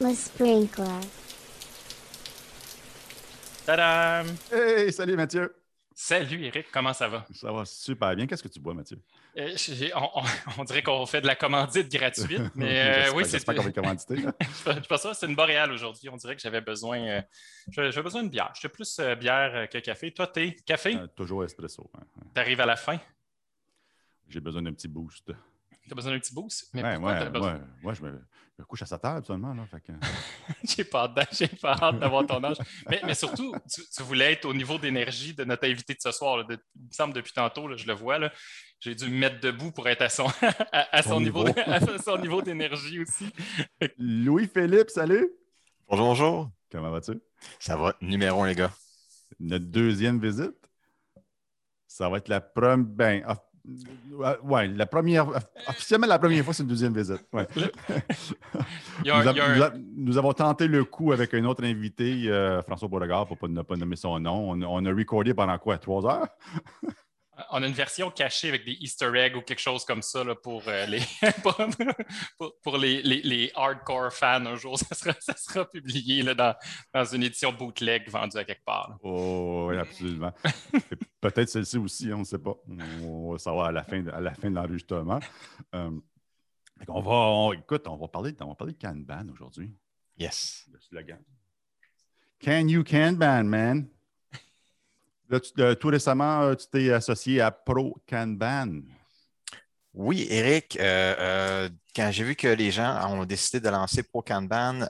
Le sprinkler. Tadam! Hey, salut Mathieu. Salut Eric, comment ça va? Ça va super bien. Qu'est-ce que tu bois, Mathieu? Euh, on, on- on dirait qu'on fait de la commandite gratuite, mais euh, oui, c'est J'espère qu'on être commandité. je pense pas ça, c'est une boréale aujourd'hui. On dirait que j'avais besoin, euh, j'avais besoin de bière. J'étais plus euh, bière que café. Toi, t'es café? Euh, toujours espresso. hein. T'arrives à la fin? J'ai besoin d'un petit boost. T'as besoin d'un petit boost? Mais Ouais, pourquoi ouais, t'as besoin? ouais, ouais, je me, je me couche à sa table seulement. Que... J'ai pas hâte, j'ai pas hâte d'avoir ton âge. Mais, mais surtout, tu, tu voulais être au niveau d'énergie de notre invité de ce soir. là. De- il me semble depuis tantôt, là, je le vois. là, J'ai dû me mettre debout pour être à son, à, à son niveau. à son niveau d'énergie aussi. Louis-Philippe, salut. Bonjour, bonjour. Comment vas-tu? Ça va, numéro un, les gars. Notre deuxième visite, ça va être la première. Ben, ouais, la première. Officiellement, la première fois, c'est une deuxième visite. Ouais. Nous, a- a- avons tenté le coup avec un autre invité, euh, François Beauregard, pour pas- ne pas nommer son nom. On, on a recordé pendant quoi? Trois heures? On a une version cachée avec des Easter eggs ou quelque chose comme ça là, pour, euh, les, pour, pour- pour les, les- les hardcore fans. Un jour, ça sera, ça sera publié là, dans, dans une édition bootleg vendue à quelque part. là. Oh, oui, absolument. Peut-être celle-ci aussi, on ne sait pas. On va savoir à la fin de, à la fin de l'enregistrement. Euh, qu'on va, on- écoute, on va parler, on va parler de Kanban aujourd'hui. Yes. Le slogan. Can you Kanban, man? Là, tu- euh, tout récemment, euh, tu t'es associé à Pro Kanban. Oui, Eric, euh, quand j'ai vu que les gens ont décidé de lancer Pro Kanban,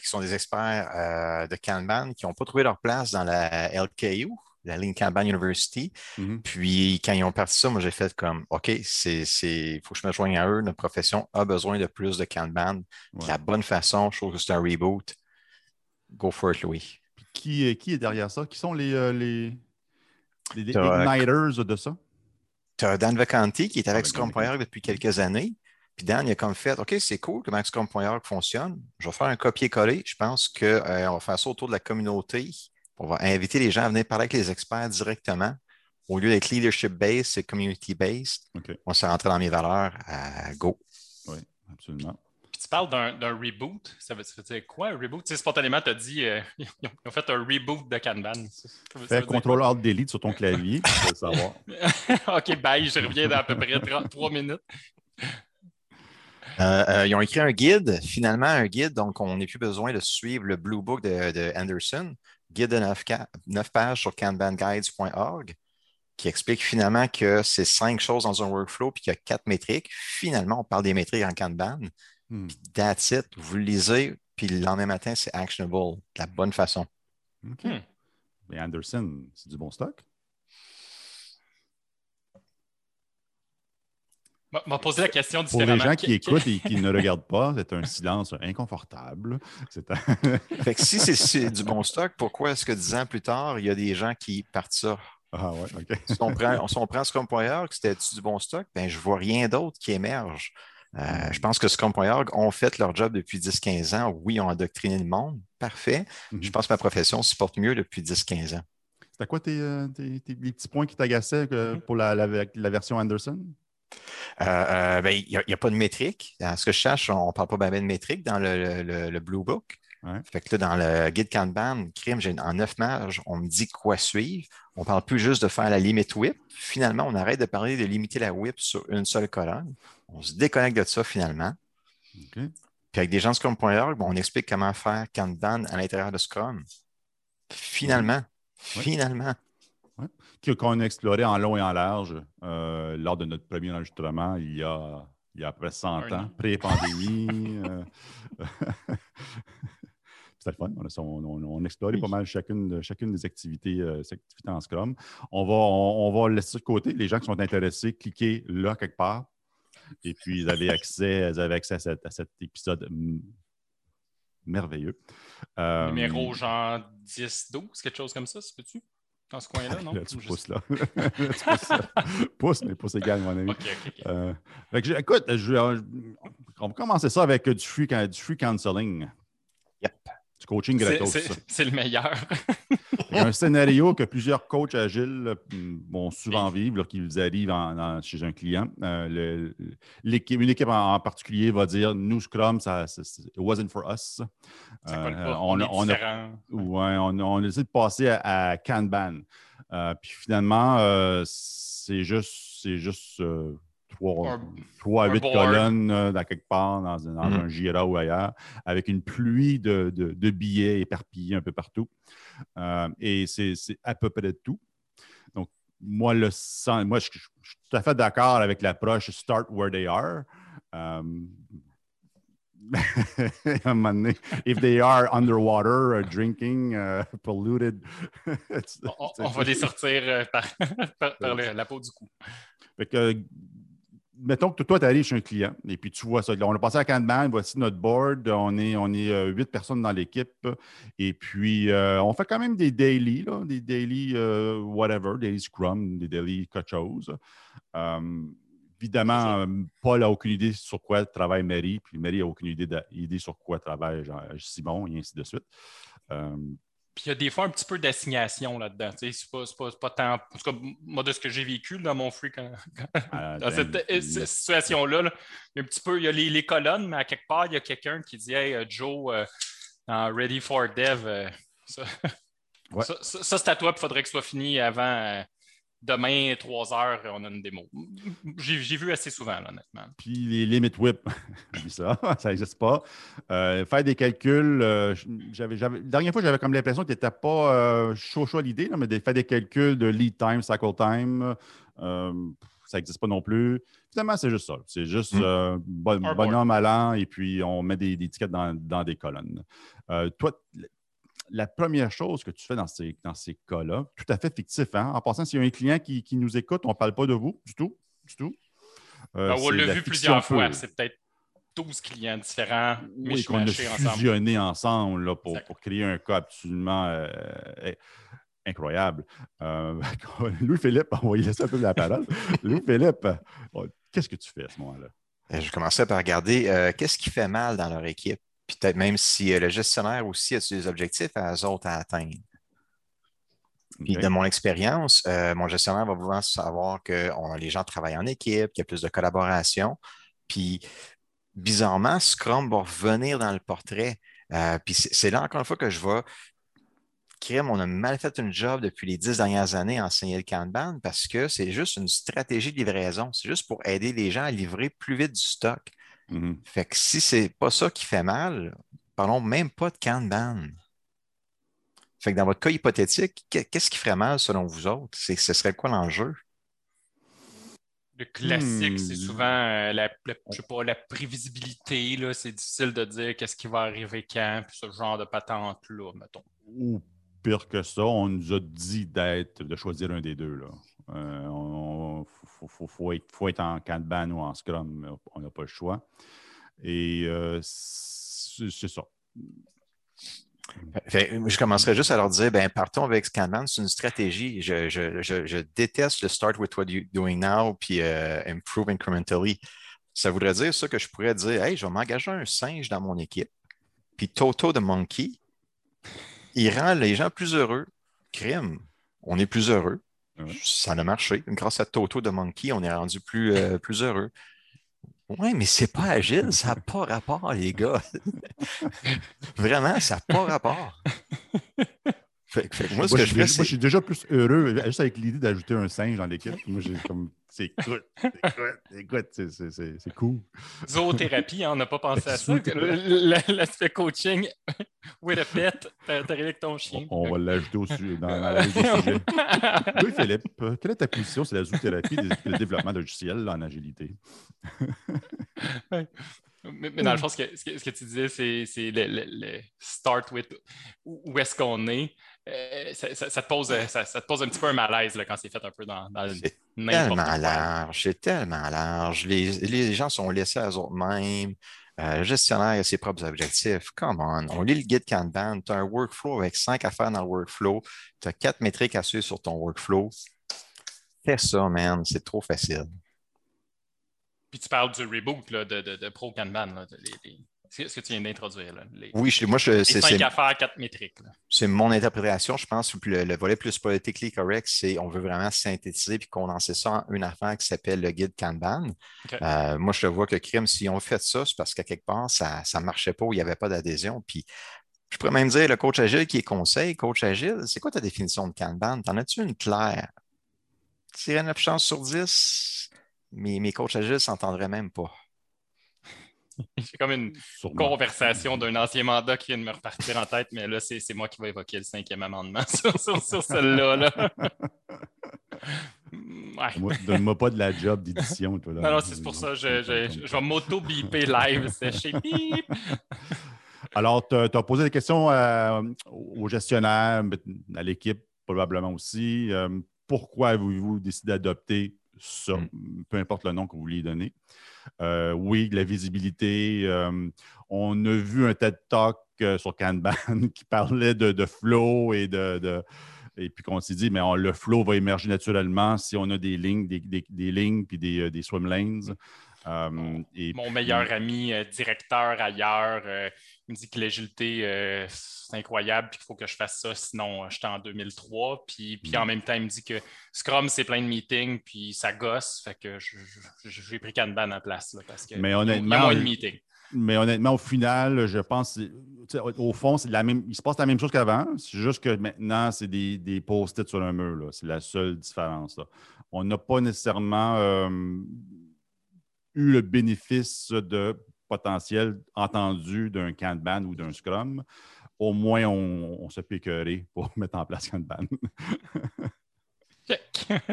qui sont des experts de Kanban, qui n'ont pas trouvé leur place dans la LKU, la Lean Kanban University, Mhm. puis quand ils ont parti ça, moi j'ai fait comme, OK, c'est, c'est, faut que je me joigne à eux, notre profession a besoin de plus de Kanban. De Ouais. La bonne façon, je trouve que c'est un reboot. Go for it, Louis. Puis Qui, est- qui est derrière ça? Qui sont les, les, les- les igniters de ça? Tu as Dan Vacanti qui est avec Scrum.org depuis quelques années. Puis Dan, il a comme fait OK, c'est cool comment Scrum.org fonctionne. Je vais faire un copier-coller. Je pense qu'on va faire ça autour de la communauté. On va inviter les gens à venir parler avec les experts directement. Au lieu d'être leadership-based, c'est community-based. On s'est rentré dans mes valeurs à go. Oui, absolument. Tu parles d'un reboot. Ça veut, ça veut dire quoi, un reboot? Tu sais, spontanément, tu as dit euh, ils, ont, ils ont fait un reboot de Kanban. Fais contrôle alt delete sur ton clavier, tu savoir. OK, bye, je reviens dans à peu près trois- trois minutes. Euh, euh, ils ont écrit un guide, finalement un guide, donc on n'a plus besoin de suivre le Blue Book de, de Anderson, guide de 9, pages sur kanbanguides.org, qui explique finalement que c'est cinq choses dans un workflow puis qu'il y a quatre métriques. Finalement, on parle des métriques en Kanban. That's it. Vous le lisez, puis le lendemain matin, c'est actionable de la bonne façon. OK. Hmm. Mais Anderson, c'est du bon stock? Va poser la question Pour les gens qui écoutent et qui ne regardent pas, c'est un silence inconfortable. C'est un- Fait que si c'est- du bon stock, pourquoi est-ce que dix ans plus tard, il y a des gens qui partent ça? Ah ouais, OK. Si on prend, si on prend Scrum.org, c'était du bon stock, ben, je ne vois rien d'autre qui émerge. Euh, je pense que Scrum.org ont fait leur job depuis 10-15 ans. Oui, ils ont endoctriné le monde. Parfait. Mhm. Je pense que ma profession se porte mieux depuis 10-15 ans. C'était quoi tes, euh, tes- tes- les petits points qui t'agaçaient euh, pour la, la- la version Anderson? Euh, euh, ben, Il n'y a, pas de métrique. Dans ce que je cherche, on ne parle pas bien de métrique dans le, le- le Blue Book. Ouais. Fait que là, dans le guide Kanban, crime, j'ai en neuf pages, on me dit quoi suivre. On ne parle plus juste de faire la limite whip. Finalement, on arrête de parler de limiter la whip sur une seule colonne. On se déconnecte de ça finalement. Puis avec des gens de Scrum.org, bon, on explique comment faire Kanban à l'intérieur de Scrum. Finalement, Ouais. finalement. Que- Qu'on a exploré en long et en large euh, lors de notre premier enregistrement il y a, il y a à peu près 100 Un ans, an. pré-pandémie. euh, C'était le fun. On, a- on, on- Oui. pas mal chacune, de- chacune des activités, euh, activités en Scrum. On va, on, on va laisser ça de côté. Les gens qui sont intéressés, cliquez là quelque part. Et puis, vous avez accès, vous avez accès à, cet- à cet épisode merveilleux. Euh, Numéro genre 10, 12, quelque chose comme ça, se peut-tu? Dans ce coin-là, non? Là, tu pousses là. Tu pousses. Pousse, mais pousse égal, mon ami. OK, OK, OK. Euh, fait que écoute, je- on va commencer ça avec du free, du free counseling. Yep. Du coaching gratos. C'est le meilleur. Un scénario que plusieurs coachs agiles là, vont souvent vivre lorsqu'ils arrivent en- en- chez un client. Euh, le- une équipe en, en particulier va dire Nous, Scrum, ça, it wasn't for us. Ça colle Euh, pas. on, on, on a. Ouais, on, on a décidé de passer à, à Kanban. Euh, puis finalement, c'est juste, c'est juste euh, trois, Un- trois à un huit board. colonnes euh, dans quelque part, dans, dans Mhm. un Jira ou ailleurs, avec une pluie de, de- de billets éparpillés un peu partout. Euh, et c'est à peu près tout. Donc, moi, le sens- moi je, je- je suis tout à fait d'accord avec l'approche Start where they are. Euh, à un moment donné, if they are underwater, uh, drinking, uh, polluted. On, va les sortir par, par- la peau du cou. Fait que, mettons que toi, tu arrives chez un client et puis tu vois ça. Là, on a passé à Kanban, voici notre board. On est, on est euh, huit personnes dans l'équipe. Et puis, euh, on fait quand même des daily, là, des daily euh, whatever, daily scrum, des daily quelque chose. Euh, évidemment, Paul n'a aucune idée sur quoi travaille Mary, puis Mary n'a aucune idée, de- idée sur quoi travaille Jean- Simon, et ainsi de suite. Puis il y a des fois un petit peu d'assignation là-dedans. C'est pas, pas, pas tant. En tout cas, moi, de ce que j'ai vécu dans mon free quand- à- dans cette, dans- euh, cette situation-là, là, il y a un petit peu, il y a les, les colonnes, mais à quelque part, il y a quelqu'un qui dit Hey, euh, Joe, euh, dans Ready for Dev, euh, ça, Ouais. ça, ça- ça, c'est à toi, il faudrait que ce soit fini avant demain, 3 heures, on a une démo. J'ai vu assez souvent, là, honnêtement. Puis les limit whip, ça, ça n'existe pas. Euh, faire des calculs, euh, j'avais, la dernière fois, j'avais comme l'impression que tu n'étais pas euh, chaud chaud à l'idée, mais de faire des calculs de lead time, cycle time, euh, ça n'existe pas non plus. Finalement, c'est juste ça. C'est juste Mm. euh, bon- bonhomme allant et puis on met des, des tickets dans, dans des colonnes. Toi, la première chose que tu fais dans ces, dans ces cas-là, tout à fait fictif, hein? en passant, s'il y a un client qui, qui nous écoute, on ne parle pas de vous du tout, du tout. Euh, Ben, on c'est l'a vu plusieurs fois. C'est peut-être 12 clients différents, mais Oui, qu'on a ensemble. fusionné ensemble là, pour, pour créer un cas absolument euh, eh, incroyable. Euh, Louis-Philippe, on va y laisser un peu la parole. Louis-Philippe, euh, qu'est-ce que tu fais à ce moment-là? Je commençais par regarder euh, qu'est-ce qui fait mal dans leur équipe? Puis peut-être même si euh, le gestionnaire aussi a des objectifs à eux autres à atteindre. Puis de mon expérience, euh, mon gestionnaire va vouloir savoir que on- les gens travaillent en équipe, qu'il y a plus de collaboration. Puis bizarrement, Scrum va revenir dans le portrait. Euh, puis c'est c'est là encore une fois que je vois crime, on a mal fait une job depuis les dix dernières années à enseigner le Kanban parce que c'est juste une stratégie de livraison. C'est juste pour aider les gens à livrer plus vite du stock. Mhm. Fait que si c'est pas ça qui fait mal, parlons même pas de Kanban. Fait que dans votre cas hypothétique, qu'est- qu'est-ce qui ferait mal selon vous autres? C'est- Ce serait quoi l'enjeu? Le classique, Hmm. c'est souvent euh, la, la- je sais pas, la prévisibilité. là. C'est difficile de dire qu'est-ce qui va arriver quand, puis ce genre de patente-là, mettons. Ou pire que ça, on nous a dit d'être, de choisir un des deux. Là. Euh, on- faut, être, en Kanban ou en Scrum, on n'a pas le choix. Et euh, c'est ça. Je commencerai juste à leur dire, ben, partons avec Kanban, c'est une stratégie. Je déteste le start with what you're doing now, puis euh, improve incrementally. Ça voudrait dire ça que je pourrais dire, hey, je vais m'engager un singe dans mon équipe, puis Toto de Monkey, il rend les gens plus heureux. Crime, on est plus heureux. Ouais. Ça a marché. Grâce à Toto de Monkey, on est rendu plus, euh, plus heureux. Oui, mais c'est pas agile, ça n'a pas rapport, les gars. Vraiment, ça n'a pas rapport. Fait, fait moi, ce Moi, que je, je suis déjà- moi, je c'est. suis déjà plus heureux, juste avec l'idée d'ajouter un singe dans l'équipe. Moi, j'ai comme. C'est écoute, c'est- c'est- c'est c'est cool. Zoothérapie, hein, on n'a pas pensé à ça. Le- le- L'aspect coaching, with a pet, t'arrives avec ton chien. On, on va l'ajouter au su- dans, dans la liste des sujets. Oui, Philippe, euh, quelle est ta position sur la zoothérapie équipes de développement logiciel en agilité? Mais, mais dans le fond, ce que, ce que- ce que tu disais, c'est c'est le, le- le start with où où est-ce qu'on est. Euh, ça, ça- ça te pose, ça, ça te pose un petit peu un malaise là, quand c'est fait un peu dans, dans tellement large, c'est tellement large. Les, les gens sont laissés à eux-mêmes. Euh, le gestionnaire a ses propres objectifs. Come on, on lit le guide Kanban. Tu as un workflow avec cinq affaires dans le workflow. Tu as quatre métriques à suivre sur ton workflow. Fais ça, man. C'est trop facile. Puis tu parles du reboot là, de, de, de Pro Kanban. là, de- les- les- C'est ce que tu viens d'introduire. Les, oui, je, moi, je, les cinq affaires, quatre métriques. C'est mon interprétation. Je pense que le, volet plus politically correct, c'est on veut vraiment synthétiser puis condenser ça en une affaire qui s'appelle le guide Kanban. Euh, moi, je vois que crime, si on fait ça, c'est parce qu'à quelque part, ça ne marchait pas ou il n'y avait pas d'adhésion. Puis je pourrais même dire le coach agile qui est conseil, coach agile, c'est quoi ta définition de Kanban? T'en as-tu une claire? Tirer 9 chances sur 10, mes, mes coachs agiles ne s'entendraient même pas. J'ai comme une conversation d'un ancien mandat qui vient de me repartir en tête, mais là, c'est moi qui vais évoquer le cinquième amendement sur, sur, celle-là. Là. Donne-moi pas de la job d'édition. Non, non, c'est pour ça. Je, je, je vais m'auto-biper live. C'est chez Bip. Alors, tu as, posé des questions euh, aux gestionnaires, à l'équipe probablement aussi. Euh, pourquoi avez-vous décidé d'adopter ça, mm. peu importe le nom que vous voulez donner? Euh, oui, la visibilité. on a vu un TED Talk sur Kanban qui parlait de, flow et de, et puis qu'on s'est dit, mais le flow va émerger naturellement si on a des lignes, des, lignes puis des, des swim lanes. Mon meilleur ami, directeur ailleurs, il me dit que l'agilité, euh, c'est incroyable, puis qu'il faut que je fasse ça, sinon euh, j'étais en 2003. Puis, puis en mm. même temps, il me dit que Scrum, c'est plein de meetings, puis ça gosse. Fait que j'ai pris Kanban en place, parce que mais honnêtement, il y a moins de meetings. Mais honnêtement, au final, je pense, au fond, c'est la même, il se passe la même chose qu'avant. C'est juste que maintenant, c'est des, des post-it sur un mur. C'est la seule différence. On n'a pas nécessairement euh, eu le bénéfice de potentiel entendu d'un Kanban ou d'un Scrum, au moins on, se peut pour mettre en place Kanban. Check.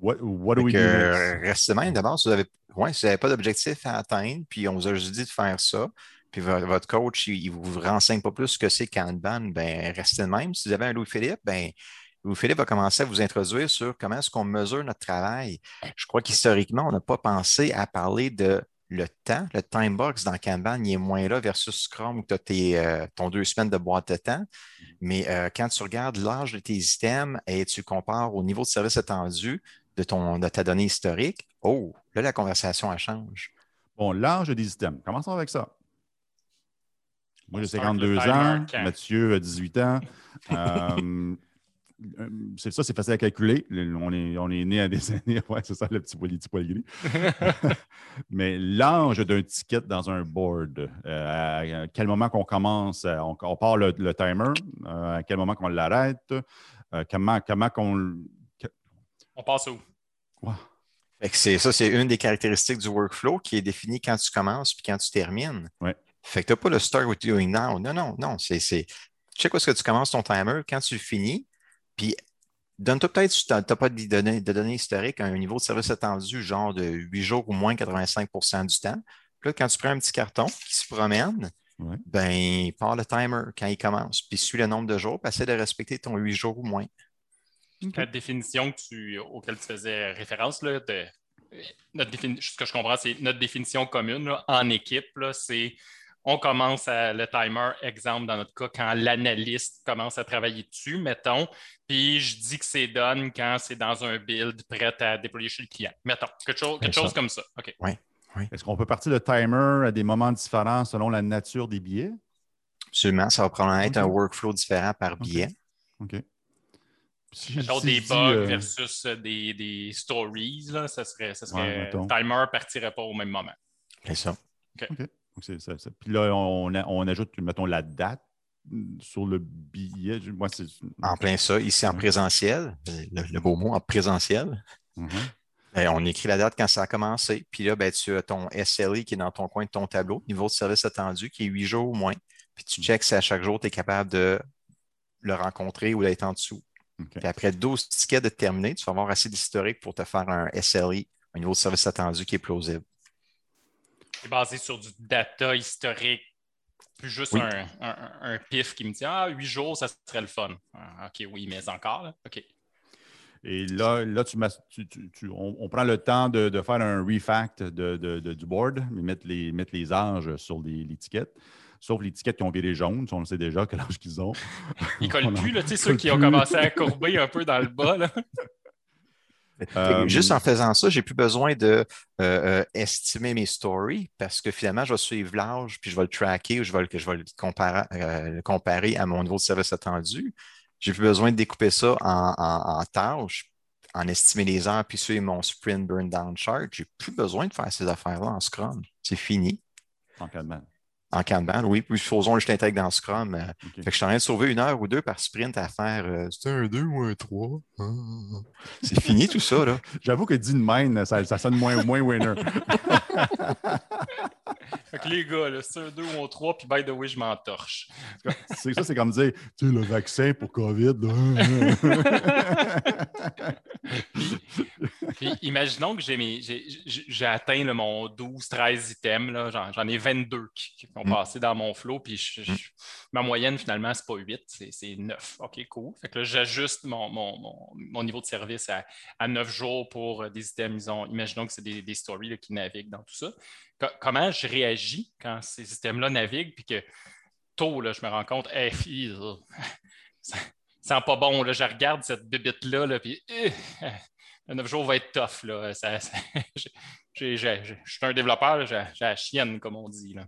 what, what do we do Restez même d'abord, si vous n'avez pas d'objectif à atteindre, puis on vous a juste dit de faire ça, puis votre coach, il ne vous renseigne pas plus ce que c'est Kanban, ben restez de même. Si vous avez un Louis-Philippe, ben Louis-Philippe va commencer à vous introduire sur comment est-ce qu'on mesure notre travail. Je crois qu'historiquement, on n'a pas pensé à parler de le temps. Le time box dans Kanban, il est moins là versus Scrum où tu as euh, ton deux semaines de boîte de temps. Mais euh, quand tu regardes l'âge de tes items et tu compares au niveau de service attendu de, ton, de ta donnée historique, oh, là, la conversation, elle change. Bon, l'âge des items, commençons avec ça. Moi, j'ai 52 ans, Mathieu a 18 ans. Euh, c'est ça, c'est facile à calculer. On est, on est né à des années, ouais, c'est ça, le petit poil Mais l'ange d'un ticket dans un board, euh, à quel moment qu'on commence, euh, on, part le, timer, à quel moment qu'on l'arrête, comment, comment qu'on. On passe où? c'est ça, c'est une des caractéristiques du workflow qui est définie quand tu commences puis quand tu termines. Ouais. Fait que tu n'as pas le start with doing now. Non, non, non. C'est. Check où est-ce que tu commences ton timer. Quand tu finis, puis, donne-toi peut-être, si tu n'as pas de données, de données historiques, un niveau de service attendu, genre de 8 jours ou moins 85% du temps. Puis là, quand tu prends un petit carton qui se promène, ben, part le timer quand il commence, puis suis le nombre de jours, puis essaie de respecter ton 8 jours ou moins. La définition que tu, auquel tu faisais référence, là, de, notre ce que je comprends, c'est notre définition commune en équipe, c'est on commence à, le timer, exemple dans notre cas, quand l'analyste commence à travailler dessus, mettons, puis je dis que c'est done quand c'est dans un build prêt à déployer chez le client. Mettons, quelque chose, comme ça. Oui. Est-ce qu'on peut partir le timer à des moments différents selon la nature des billets? Absolument. Ça va probablement être un workflow différent par billet. OK. des bugs euh, versus euh, des, stories, là, ça serait, ça serait le timer ne partirait pas au même moment. C'est ça. OK. Puis là, on, ajoute, mettons, la date sur le billet. Moi, en plein ça, ici en présentiel, le, beau mot en présentiel. Mm-hmm. Ben, on écrit la date quand ça a commencé. Puis là, ben, tu as ton SLI qui est dans ton coin de ton tableau, niveau de service attendu, qui est huit jours ou moins. Puis tu mm. checks si à chaque jour, tu es capable de le rencontrer ou d'être en dessous. Puis après 12 tickets de terminer, tu vas avoir assez d'historique pour te faire un SLI, un niveau de service attendu qui est plausible basé sur du data historique, plus juste un, pif qui me dit Ah, huit jours, ça serait le fun. Ah, OK, oui, mais encore, OK. Et là, là tu, on, prend le temps de, faire un refact de, du board, mettre les, mettre les âges sur l'étiquette. Sauf l'étiquette qui ont viré jaune, on le sait déjà quel âge qu'ils ont. Ils collent plus, là, tu sais, ceux qui ont commencé à courber un peu dans le bas. Là. Euh, Juste en faisant ça, j'ai plus besoin de euh, euh, estimer mes stories parce que finalement, je vais suivre l'âge, puis je vais le tracker ou je vais, le- je vais le comparer, euh, le comparer à mon niveau de service attendu. J'ai plus besoin de découper ça en, en- en tâches, en estimer les heures, puis suivre mon sprint burn down chart. J'ai plus besoin de faire ces affaires-là en Scrum. C'est fini. En Kanban. En Kanban, oui, puis supposons que je l'intègre dans Scrum. euh, OK. fait que je suis en train de sauver une heure ou deux par sprint à faire euh, c'est un 2 ou un 3. C'est fini tout ça, là. J'avoue que dit de même, ça, ça sonne moins, moins winner. Fait que les gars, là, c'est un 2 ou un 3, puis by the way, je m'entorche. C'est- ça, c'est comme dire, tu sais, le vaccin pour COVID. Puis imaginons que j'ai atteint là, mon 12-13 items. là. J'en ai 22 qui, qui ont Mm. passé dans mon flow. Puis je- je- ma moyenne, finalement, c'est pas 8, c'est c'est 9. OK, cool. Fait que là, j'ajuste mon, mon- mon- mon niveau de service à, à 9 jours pour des items. Imaginons que c'est des, des stories là, qui naviguent dans tout ça. Co- comment je réagis quand ces systèmes-là naviguent? Puis que tôt, là, je me rends compte, hey, fille, là, ça sent pas bon. Là. Je regarde cette bébite-là, là, puis euh, le 9 jours va être tough. Là. Ça- je suis un développeur, là, j'ai la chienne, comme on dit. Là.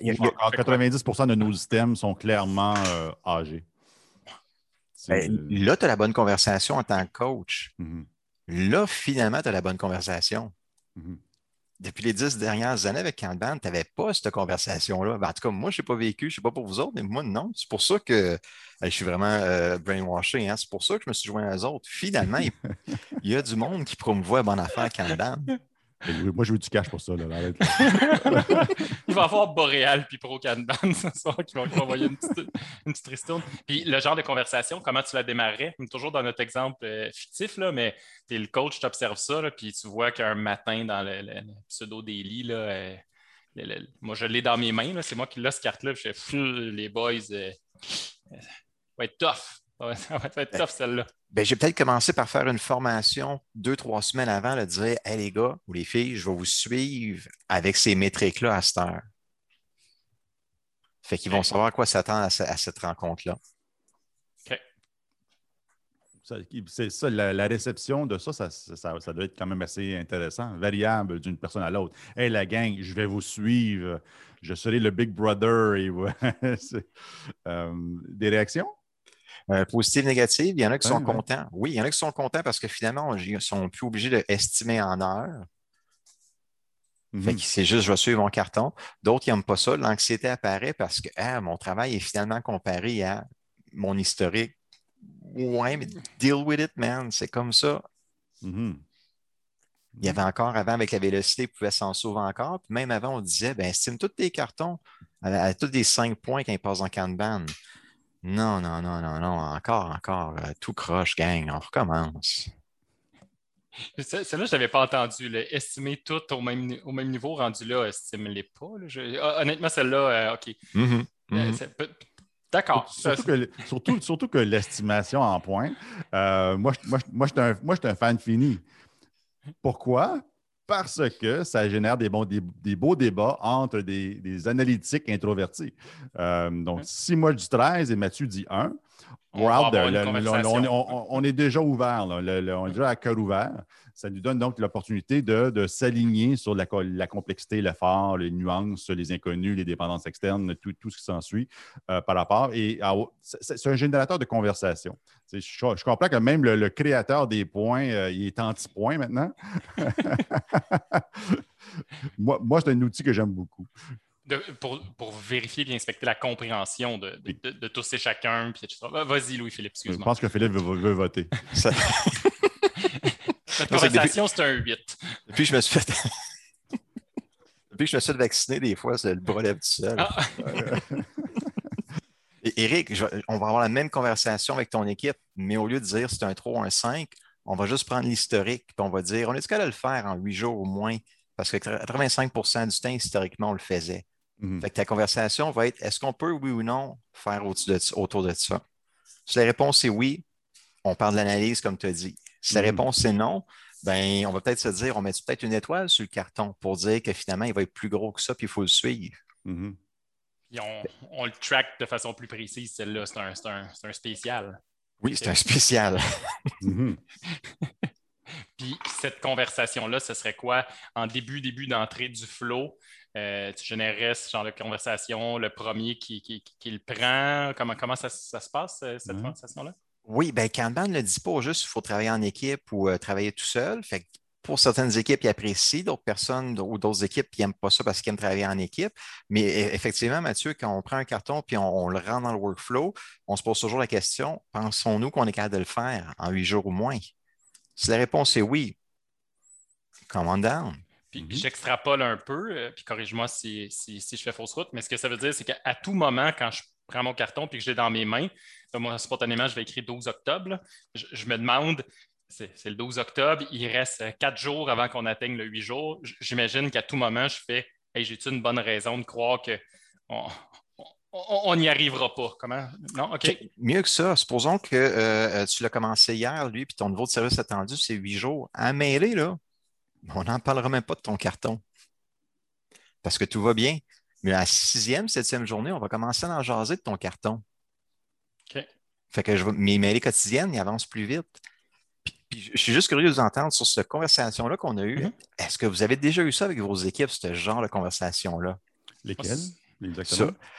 Il y a- il y a- Encore 90% de nos systèmes sont clairement euh, âgés. Ben, là, tu as la bonne conversation en tant que coach. Mhm, Là, finalement, tu as la bonne conversation. mhm. Depuis les dix dernières années avec Kanban, tu n'avais pas cette conversation-là. Ben, en tout cas, moi, je n'ai pas vécu, je ne sais pas pour vous autres, mais moi, non. C'est pour ça que je suis vraiment euh, brainwashé. hein. C'est pour ça que je me suis joint à eux autres. Finalement, il, y a du monde qui promouvoit bonne affaire Kanban. Moi, je veux du cash pour ça. Là, arrête, là. Il va y avoir Boréal puis Pro Kanban ce soir qui vont envoyer une petite, une petite ristourne. Puis le genre de conversation, comment tu la démarrais? Toujours dans notre exemple euh, fictif, là, mais tu es le coach, tu observes ça, là, puis tu vois qu'un matin dans le, le- le pseudo-daily, là, euh, le- moi je l'ai dans mes mains, là, c'est moi qui l'ai cette carte-là, je fais les boys, euh, euh, ça va être tough. Ça va, ça va être tough celle-là. Ben, j'ai peut-être commencé par faire une formation deux, trois semaines avant, de dire Hey les gars ou les filles, je vais vous suivre avec ces métriques-là à cette heure. Fait qu'ils vont savoir à quoi s'attendre à, ce- à cette rencontre-là. Ça- C'est ça, la, la réception de ça ça, ça, ça- ça doit être quand même assez intéressant, variable d'une personne à l'autre. Hey, la gang, je vais vous suivre, je serai le Big Brother. Et euh, des réactions? Euh, positive, négative, il y en a qui Ouais, sont ouais. contents. Oui, il y en a qui sont contents parce que finalement, ils sont plus obligés d'estimer en heures. Mhm. c'est juste, je vais suivre mon carton. D'autres, ils n'aiment pas ça. L'anxiété apparaît parce que ah, mon travail est finalement comparé à mon historique. Ouais, mais deal with it, man. C'est comme ça. Mhm. Il y avait encore avant, avec la vélocité, ils pouvaient s'en sauver encore. Puis même avant, on disait, ben, estime tous tes cartons à, à tous les cinq points quand ils passent en Kanban. Non, non, non, non, non. Encore, encore. euh, tout croche, gang. On recommence. Ce- Celle-là, je ne l'avais pas entendu. là. Estimer tout au même, au même niveau, rendu là, estime-les pas. là. Je- ah, honnêtement, celle-là, euh, OK. Mhm, Euh, mhm. peut- D'accord. Surtout que, surtout, surtout que l'estimation en points, euh, moi, je- moi, je- moi, je suis un, moi, je suis un fan fini. Pourquoi? Parce que ça génère des, bons, des, des beaux débats entre des, des analytiques introvertis. Euh, donc, Ouais. si moi je dis 13 et Mathieu dit 1, On we're va out there. avoir une Le- le- conversation. on, on- on- on est déjà ouvert. là. Le- le- on est déjà à cœur ouvert. Ça nous donne donc l'opportunité de, de s'aligner sur la, la complexité, l'effort, les nuances, les inconnus, les dépendances externes, tout, tout ce qui s'ensuit euh, par rapport. Et à- c'est c'est un générateur de conversation. Je, je comprends que même le, le créateur des points, euh, il est anti-point maintenant. moi, moi c'est un outil que j'aime beaucoup. de- pour, pour vérifier et inspecter la compréhension de, de- de- de tous et chacun. Puis, Vas-y, Louis-Philippe, Je excuse-moi. pense que Philippe veut, veut voter. Ça- Cette que conversation, c'est un 8. Depuis que je me suis fait. Depuis que je me suis fait vacciner, des fois, c'est le bras lève tout seul. Ah, Eric, je on va avoir la même conversation avec ton équipe, mais au lieu de dire c'est un 3 ou un 5, on va juste prendre l'historique, puis on va dire on est-ce qu'elle le faire en 8 jours au moins? Parce que 85% du temps, historiquement, on le faisait. Fait que ta conversation va être est-ce qu'on peut, oui ou non, faire au-dessus de- autour de ça? Si la réponse est oui, on parle de l'analyse, comme tu as dit. Si la Mhm. réponse est non, ben, on va peut-être se dire, on met peut-être une étoile sur le carton pour dire que finalement, il va être plus gros que ça, puis il faut le suivre. Mhm. Puis on, on le track de façon plus précise, celle-là. C'est un, c'est un- c'est un spécial. Oui, c'est un spécial. Mhm. Puis Puis cette conversation-là, ce serait quoi? En début, début d'entrée du flow? Euh, tu générerais ce genre de conversation, le premier qui, qui, le prend? Comment, comment ça, se passe, euh, cette conversation-là? Oui, bien, Kanban ne le dit pas juste qu'il faut travailler en équipe ou euh, travailler tout seul. Fait pour certaines équipes, ils apprécient, d'autres personnes ou d'autres équipes qui n'aiment pas ça parce qu'ils aiment travailler en équipe. Mais e, effectivement, Mathieu, quand on prend un carton puis on, le rend dans le workflow, on se pose toujours la question pensons-nous qu'on est capable de le faire en huit jours ou moins? Si la réponse est oui, come on down. Puis, mm-hmm. j'extrapole un peu, euh, puis corrige-moi si, je fais fausse route, mais ce que ça veut dire, c'est qu'à tout moment, quand je prends mon carton puis que je l'ai dans mes mains, moi, spontanément, je vais écrire 12 octobre. je, me demande, c'est le 12 octobre, il reste quatre jours avant qu'on atteigne le 8 jours. J'imagine qu'à tout moment, je fais hey, j'ai-tu une bonne raison de croire qu'on n'y arrivera pas? Comment? Non? OK. Mieux que ça, supposons que euh, tu l'as commencé hier, lui, puis ton niveau de service attendu, c'est huit jours. À mêler, là, on n'en parlera même pas de ton carton. Parce que tout va bien. Mais à la sixième, septième journée, on va commencer à en jaser de ton carton. OK. Fait que je, mes mails quotidiennes, ils avancent plus vite je suis juste curieux de vous entendre sur cette conversation-là qu'on a eue. Mm-hmm. Est-ce que vous avez déjà eu ça avec vos équipes, ce genre de conversation-là? Lesquelles?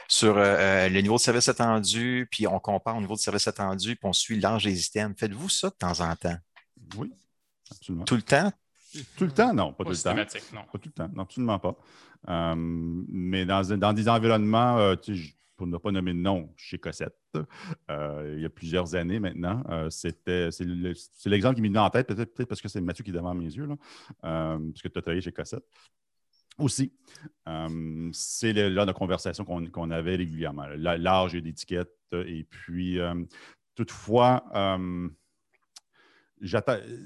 Sur, euh, euh, le niveau de service attendu, puis on compare au niveau de service attendu, puis on suit l'âge des items. Faites-vous ça de temps en temps? Oui, absolument. Tout le temps? Tout le temps, non, pas, tout le temps. Non. Pas tout le temps, non, absolument pas. Euh, mais dans, dans, des environnements, sais, pour ne pas nommer de nom, chez Cossette, euh, il y a plusieurs années maintenant. Euh, c'était, c'est, l'exemple qui m'est venu en tête, peut-être, parce que c'est Mathieu qui est devant mes yeux, là, euh, parce que tu as travaillé chez Cossette. Aussi, c'est le genre de conversation qu'on, avait régulièrement. L'âge d'étiquette, et puis, toutefois,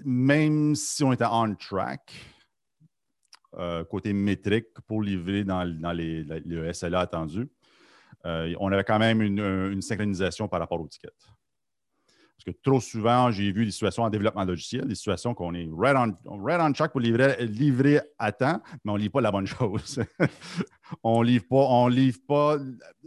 même si on était on track, côté métrique pour livrer dans, le SLA attendu, euh, on avait quand même une, synchronisation par rapport aux tickets. Parce que trop souvent, j'ai vu des situations en développement logiciel, des situations qu'on est right on, right on track pour livrer, livrer à temps, mais on ne livre pas la bonne chose. on ne livre, pas, livre pas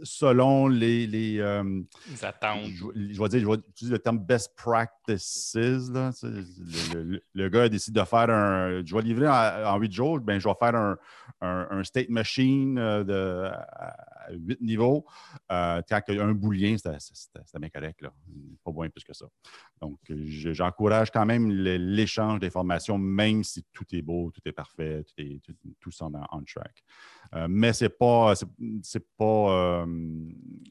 selon les, les, euh, attentes. Je, vais dire, je vais utiliser le terme best practices. Le, gars décide de faire un. Je vais livrer en, huit jours, ben, je vais faire un, state machine euh, de, à huit niveaux. Euh, quand il y a un boulien, c'était bien correct. Là. Pas moins plus que ça. Donc, j'encourage quand même l'échange d'informations, même si tout est beau, tout est parfait, tout, est, tout, semble on track. Euh, mais ce n'est pas, c'est, pas, euh,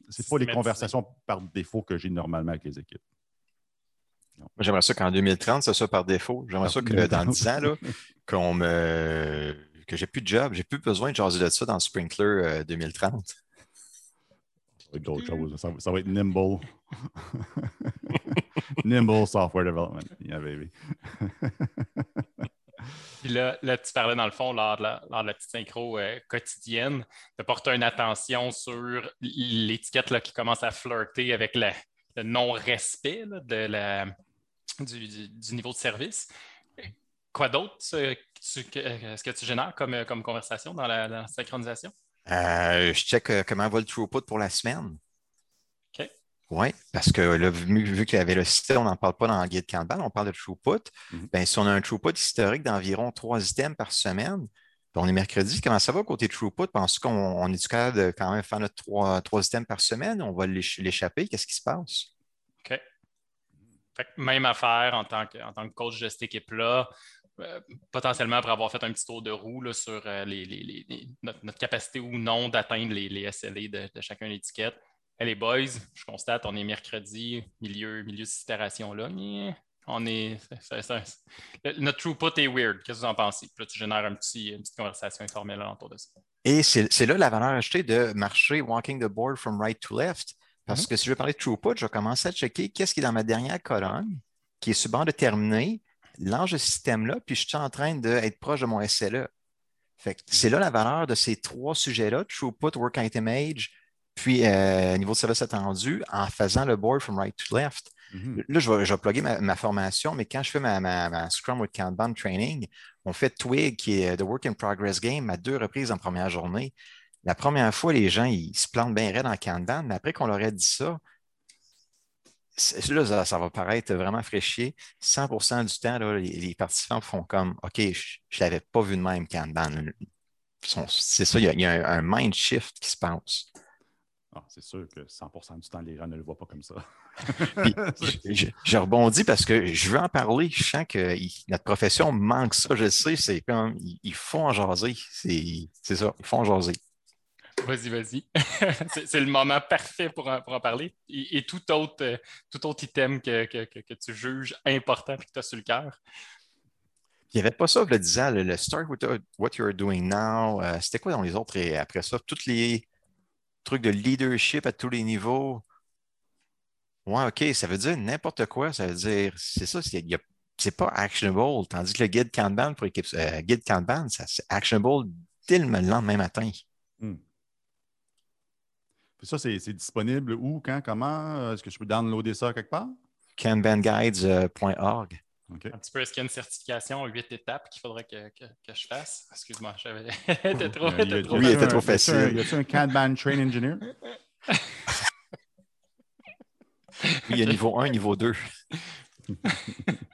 c'est pas les conversations par défaut que j'ai normalement avec les équipes. J'aimerais ça qu'en 2030, ce soit par défaut. J'aimerais ça que dans 10 ans, là, qu'on me que j'ai plus de job, j'ai plus besoin de jaser de ça dans Sprinkler 2030 d'autres choses. Ça, va être nimble. nimble software development. Yeah, baby. Puis là, là, tu parlais dans le fond, lors de la, lors de la petite synchro euh, quotidienne, de porter une attention sur l'étiquette qui commence à flirter avec le non-respect de la, du, du, niveau de service. Quoi d'autre est-ce que tu génères comme, comme conversation dans la synchronisation? Euh, je check euh, comment va le throughput pour la semaine. OK. Oui, parce que là, vu, vu que la vélocité, on n'en parle pas dans le guide Kanban, on parle de throughput. Mhm. ben, si on a un throughput historique d'environ trois items par semaine, ben, on est mercredi, comment ça va côté throughput? Pense qu'on est capable de quand même faire notre trois, trois items par semaine? On va l'échapper? Qu'est-ce qui se passe? OK. même affaire en tant que, en tant que coach de cette équipe-là. Euh, potentiellement après avoir fait un petit tour de roue sur euh, notre, capacité ou non d'atteindre les, SLA de, chacun l'étiquette. Les boys, je constate, on est mercredi, milieu, milieu de cette itération-là. On est. notre throughput est weird. Qu'est-ce que vous en pensez? Puis là, tu génères un petit, une petite conversation informelle autour de ça. Et c'est là la valeur ajoutée de marcher walking the board from right to left. Parce mm-hmm. que si je veux parler de throughput, je vais commencer à checker qu'est-ce qui est dans ma dernière colonne, qui est de terminer, lance ce système-là, puis je suis en train d'être proche de mon SLA. c'est là la valeur de ces trois sujets-là, throughput, work item age, puis euh, niveau de service attendu, en faisant le board from right to left. Mm-hmm. Là, je vais, je plugger ma, formation, mais quand je fais ma, Scrum with Kanban training, on fait Twig, qui est The Work in Progress Game, à deux reprises en première journée. La première fois, les gens, ils se plantent bien raide en Kanban, mais après qu'on leur ait dit ça, là, ça, va paraître vraiment fraîchier. 100% du temps, les, participants font comme OK, je ne l'avais pas vu de même Kanban. C'est ça, il y a, un, mind shift qui se passe. Ah, c'est sûr que 100% du temps, les gens ne le voient pas comme ça. je, rebondis parce que je veux en parler. Je sens que notre profession manque ça. Je sais, c'est comme il faut en jaser. C'est ça, il faut en jaser. Vas-y, vas-y. c'est le moment parfait pour en, parler. Et, tout, autre, euh, tout autre item que, tu juges important et que tu as sur le cœur. Il n'y avait pas ça, je le disais, le, start with what you're doing now. Euh, c'était quoi dans les autres et après ça? Tous les trucs de leadership à tous les niveaux. Ouais, OK, ça veut dire n'importe quoi. Ça veut dire, c'est ça, c'est pas actionable. Tandis que le guide Kanban pour l'équipe, euh, guide Kanban, c'est actionable dès le lendemain matin. Ça, c'est disponible où, quand, comment? Est-ce que je peux downloader ça quelque part? Kanbanguides.org. Un petit peu, est-ce qu'il y a une certification en huit étapes qu'il faudrait que, que, je fasse? Excuse-moi, j'avais. trop, oui, il était trop facile. Y a-t-il un Kanban Train Engineer? oui, il y a niveau 1, niveau 2.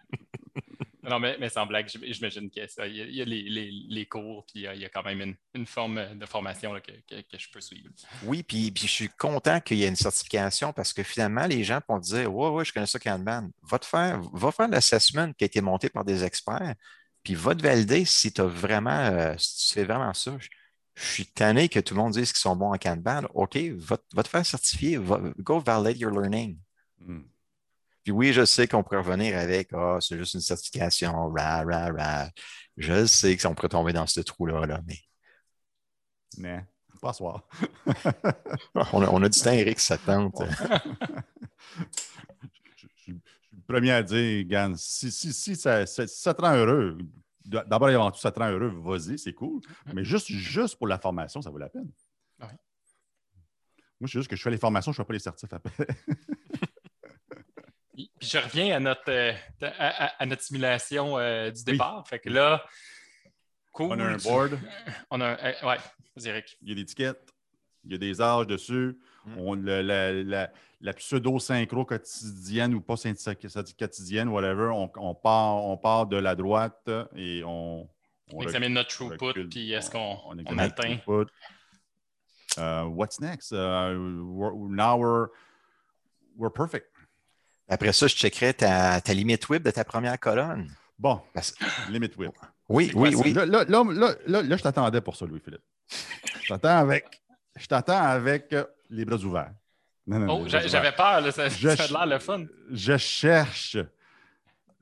Non, mais, mais sans blague, j'imagine qu'il y, y a, les, les, cours, puis il y a quand même une, forme de formation que, que, je peux suivre. Oui, puis, puis je suis content qu'il y ait une certification parce que finalement, les gens vont dire Ouais, ouais, je connais ça Kanban. Va, te faire, va faire l'assessment qui a été monté par des experts, puis va te valider si tu as vraiment, euh, si tu fais vraiment ça. Je, suis tanné que tout le monde dise qu'ils sont bons en Kanban. OK, va, va te faire certifier, go validate your learning. Hmm. Puis oui, je sais qu'on pourrait revenir avec Ah, c'est juste une certification, ra, ra, ra. Je sais qu'on pourrait tomber dans ce trou-là, là, mais. Mais, pas soir. on, a, on a du temps, Eric, ça tente. je, suis le premier à dire, Gann, si, si, si ça, ça, te rend heureux, d'abord et avant tout, ça te rend heureux, vas-y, c'est cool. Mais juste, juste pour la formation, ça vaut la peine. Moi, c'est juste que je fais les formations, je ne fais pas les certifs après. Puis je reviens à notre, euh, à, notre simulation euh, du départ. Fait que là, cool. On a un board. On a un, ouais, Eric. Il y a des étiquettes, il y a des âges dessus. Mm. On, la, la, pseudo-synchro quotidienne ou pas quotidienne, whatever, on, part, on part de la droite et on. On, examine notre throughput, puis est-ce qu'on on, atteint? Uh, what's next? Uh, now we're, we're perfect. Après ça, je checkerai ta, ta limite web de ta première colonne. Bon, limite web. Oui, oui, oui. Là, là, là, là, je t'attendais pour ça, Louis-Philippe. Je t'attends avec, je t'attends avec euh, les bras ouverts. Non, non, oh, j'avais peur, là, ça, a l'air le fun. Je cherche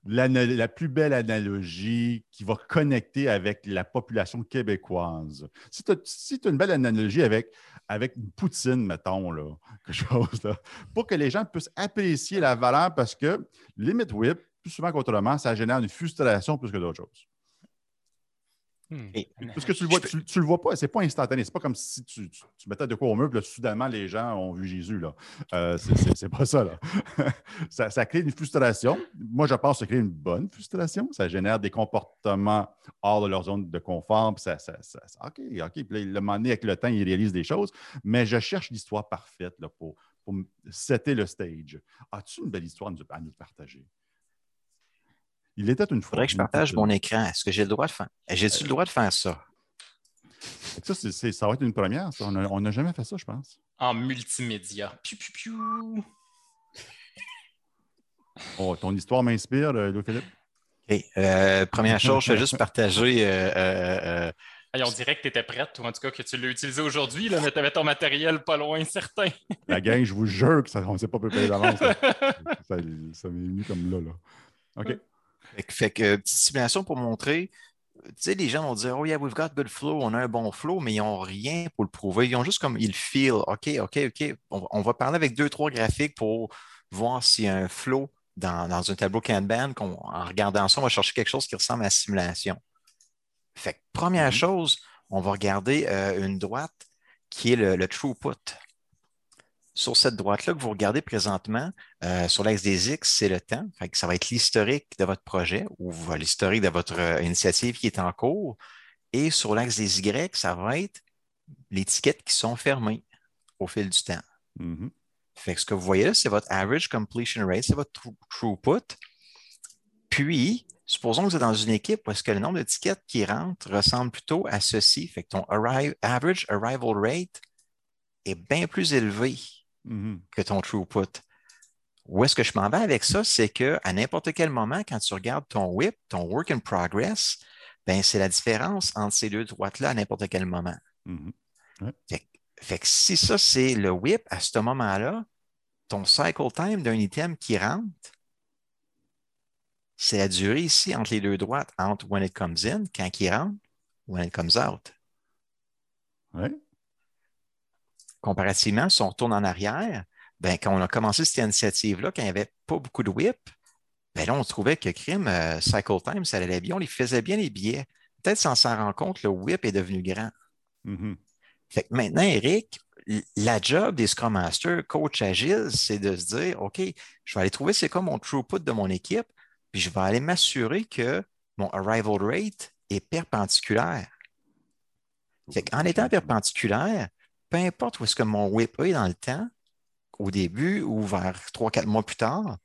la plus belle analogie qui va connecter avec la population québécoise. Si une belle analogie avec, avec une poutine, mettons, quelque chose, pour que les gens puissent apprécier la valeur parce que limit whip, plus souvent qu'autrement, ça génère une frustration plus que d'autres choses. Hmm. Parce que tu le vois, tu, le vois pas, c'est pas instantané. C'est pas comme si tu, mettais de quoi au mur, puis soudainement, les gens ont vu Jésus. Là. Euh, c'est pas ça, là. ça, crée une frustration. Moi, je pense que ça crée une bonne frustration. Ça génère des comportements hors de leur zone de confort. Puis ça, OK, OK. Puis le moment donné, avec le temps, ils réalisent des choses. Mais je cherche l'histoire parfaite là, pour, pour setter le stage. As-tu une belle histoire à nous partager? Il était une fois. Il faudrait que je partage mon écran. Est-ce que j'ai le droit de faire? J'ai-tu le droit de faire ça? Ça, ça va être une première. On n'a jamais fait ça, je pense. En multimédia. Piu, piu, piu. Oh, ton histoire m'inspire, euh, Louis-Philippe. OK. Euh, première chose, je vais juste partager. Euh, on dirait que tu étais prête, ou en tout cas que tu l'as utilisé aujourd'hui, mais tu avais ton matériel pas loin, certain. La gang, je vous jure que ça, on ne s'est pas préparé d'avance. ça, ça, ça m'est mis comme là. là. OK. Fait, que, petite simulation pour montrer. Tu sais, les gens vont dire, oh yeah, we've got good flow, on a un bon flow, mais ils n'ont rien pour le prouver. Ils ont juste comme, ils feel, OK, OK, OK. On, va parler avec deux, trois graphiques pour voir s'il y a un flow dans, un tableau Kanban. En regardant ça, on va chercher quelque chose qui ressemble à la simulation. Fait première mm-hmm. chose, on va regarder euh, une droite qui est le, le throughput sur cette droite-là que vous regardez présentement, euh, sur l'axe des X, c'est le temps. ça va être l'historique de votre projet ou l'historique de votre euh, initiative qui est en cours. Et sur l'axe des Y, ça va être les tickets qui sont fermés au fil du temps. Mm-hmm. Fait que ce que vous voyez là, c'est votre average completion rate, c'est votre throughput. Puis, supposons que vous êtes dans une équipe où est-ce que le nombre de tickets qui rentrent ressemble plutôt à ceci. Fait que ton average arrival rate est bien plus élevé Mhm. que ton throughput. Où est-ce que je m'en vais avec ça? C'est qu'à n'importe quel moment, quand tu regardes ton WIP, ton work in progress, ben, c'est la différence entre ces deux droites-là à n'importe quel moment. Mhm. Fait que si ça, c'est le WIP, à ce moment-là, ton cycle time d'un item qui rentre, c'est la durée ici entre les deux droites, entre when it comes in, quand il rentre, when it comes out. Ouais. Comparativement, si on retourne en arrière, ben, quand on a commencé cette initiative-là, quand il n'y avait pas beaucoup de WIP, ben là, on trouvait que crime, euh, cycle time, ça allait bien, on les faisait bien les billets. Peut-être sans s'en rendre compte, le WIP est devenu grand. Mhm. Fait que maintenant, Eric, la job des Scrum Masters, coach agile, c'est de se dire, OK, je vais aller trouver c'est quoi mon throughput de mon équipe, puis je vais aller m'assurer que mon arrival rate est perpendiculaire. Fait qu'en étant perpendiculaire, peu importe où est-ce que mon whip est dans le temps, au début ou vers 3-4 mois plus tard,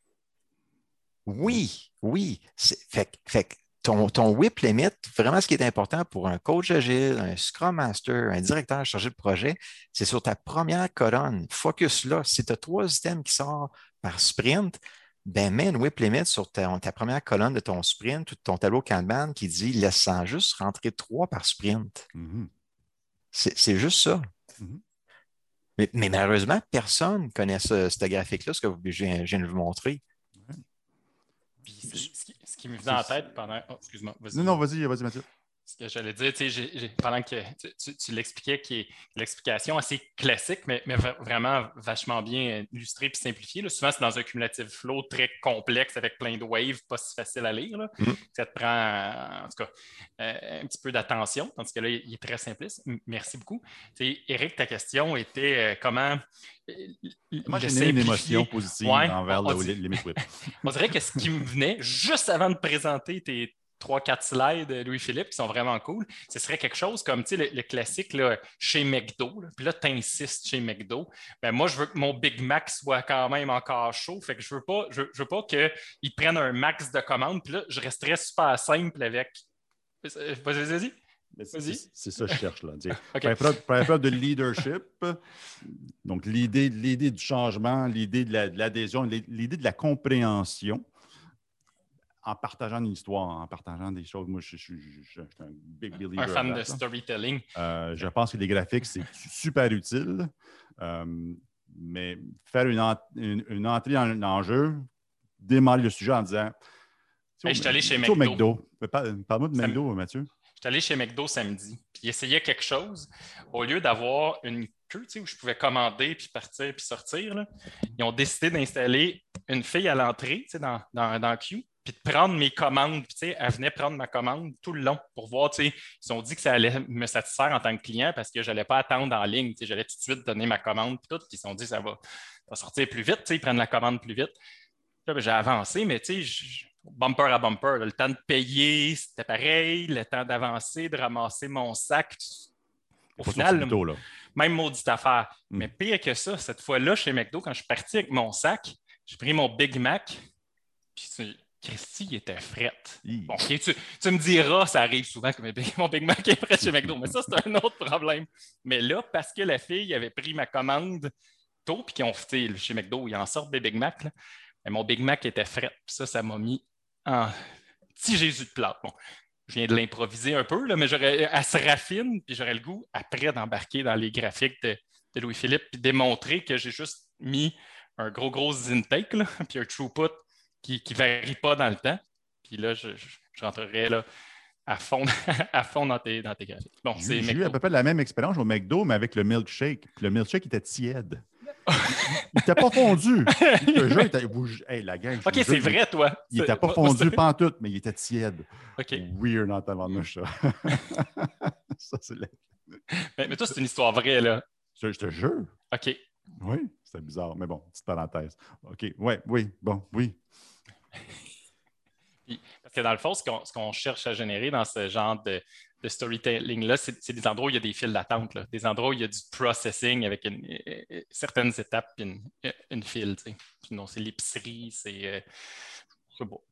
oui, oui. Fait, que- fait ton, ton whip limit, vraiment ce qui est important pour un coach agile, un Scrum Master, un directeur chargé de projet, c'est sur ta première colonne. Focus là. Si tu as trois items qui sortent par sprint, ben mets une whip limit sur ta, ta première colonne de ton sprint ou de ton tableau Kanban qui dit laissant juste rentrer trois par sprint. Mhm. C'est c'est juste ça. Mhm. mais, mais malheureusement, personne ne connaît ce, ce graphique-là, ce que vous- je viens, je viens de vous montrer. Puis ce qui, ce qui- ce qui me venait en tête pendant. Oh, excuse-moi. vas-y. Non, non, vas-y, vas-y, Mathieu. Ce que j'allais dire, tu sais, pendant que tu, tu- tu l'expliquais, qui est l'explication assez classique, mais, mais vraiment vachement bien illustrée puis simplifiée. là. Souvent, c'est dans un cumulative flow très complexe avec plein de waves, pas si facile à lire. là. Mhm. Ça te prend, en tout cas, euh, un petit peu d'attention, tandis que là, il est très simpliste. Merci beaucoup. Tu sais, Eric, ta question était euh, comment. euh, Moi, j'ai une émotion positive Ouais, envers on- le dit- limit whip. On dirait que ce qui me venait juste avant de présenter tes trois, quatre slides, euh, Louis-Philippe, qui sont vraiment cool, ce serait quelque chose comme sais, le, le classique là, chez McDo. là. Puis là, tu insistes chez McDo. Ben, moi, je veux que mon Big Mac soit quand même encore chaud. Fait que je veux pas, je, je veux pas qu'ils prennent un max de commandes. Puis là, je resterais super simple avec. Vas-y, vas-y. Mais c'est- Vas-y. C'est ça que je cherche là. Dire, OK. faire, preuve, de leadership, donc l'idée l'idée du changement, l'idée de la- de l'adhésion, l'idée de la compréhension en partageant une histoire, en partageant des choses. Moi, je, je- je- je- je suis un big believer. Un fan de storytelling. Euh, je pense que les graphiques, c'est super utile. Euh, mais faire une, en- une- une entrée en, en jeu, démarrer le sujet en disant Hey, je suis allé chez McDo. Par- Parle-moi de McDo, Mathieu. J'étais allé chez McDo samedi, puis il essayait quelque chose. Au lieu d'avoir une queue tu sais, où je pouvais commander, puis partir, puis sortir, là, ils ont décidé d'installer une fille à l'entrée, tu sais, dans, dans, dans le queue, puis de prendre mes commandes. Puis, tu sais, elle venait prendre ma commande tout le long pour voir. tu sais, Ils ont dit que ça allait me satisfaire en tant que client parce que je n'allais pas attendre en ligne. tu sais, J'allais tout de suite donner ma commande, puis tout. Puis ils se sont dit ça va, ça va sortir plus vite, tu sais, ils prennent la commande plus vite. Ben, j'ai avancé, mais tu sais, je- bumper à bumper, là, le temps de payer, c'était pareil, le temps d'avancer, de ramasser mon sac. Au final, tôt, là. même maudite affaire. Mm. Mais pire que ça, cette fois-là, chez McDo, quand je suis parti avec mon sac, j'ai pris mon Big Mac, puis tu- Christy, il était fret. Hi. Bon, tu, tu me diras, ça arrive souvent que mon Big- Mac est prêt chez McDo, mais ça, c'est un autre problème. Mais là, parce que la fille avait pris ma commande tôt, puis qu'ils ont fait chez McDo, ils en sortent des Big Mac, là, mais mon Big Mac était fret. Puis ça, ça m'a mis en petit Jésus de plate. Bon, je viens de l'improviser un peu, là, mais j'aurais, elle se raffine, puis j'aurais le goût, après, d'embarquer dans les graphiques de, de Louis-Philippe, puis démontrer que j'ai juste mis un gros, gros intake, là, puis un throughput qui ne varie pas dans le temps. Puis là, je, je, je rentrerai là, à fond, à fond dans, tes, dans tes graphiques. Bon, J'ai eu à peu près la même expérience au McDo, mais avec le milkshake. Puis le milkshake était tiède. Il n'était pas fondu. Je te jure, il était- hey, la gang, OK, c'est vrai, toi. Il n'était pas fondu pantoute, mais il était tiède. OK. Weird en tabarnouche, ça. ça, c'est la- Mais, mais toi, c'est une histoire vraie, là. je, je te jure. OK. Oui, c'était bizarre. Mais bon, petite parenthèse. OK, ouais, oui, bon, oui. Parce que dans le fond, ce qu'on, cherche à générer dans ce genre de, storytelling-là, c'est des endroits où il y a des files d'attente, des endroits où il y a du processing avec une, certaines étapes et une, file. non, c'est l'épicerie, c'est. beau.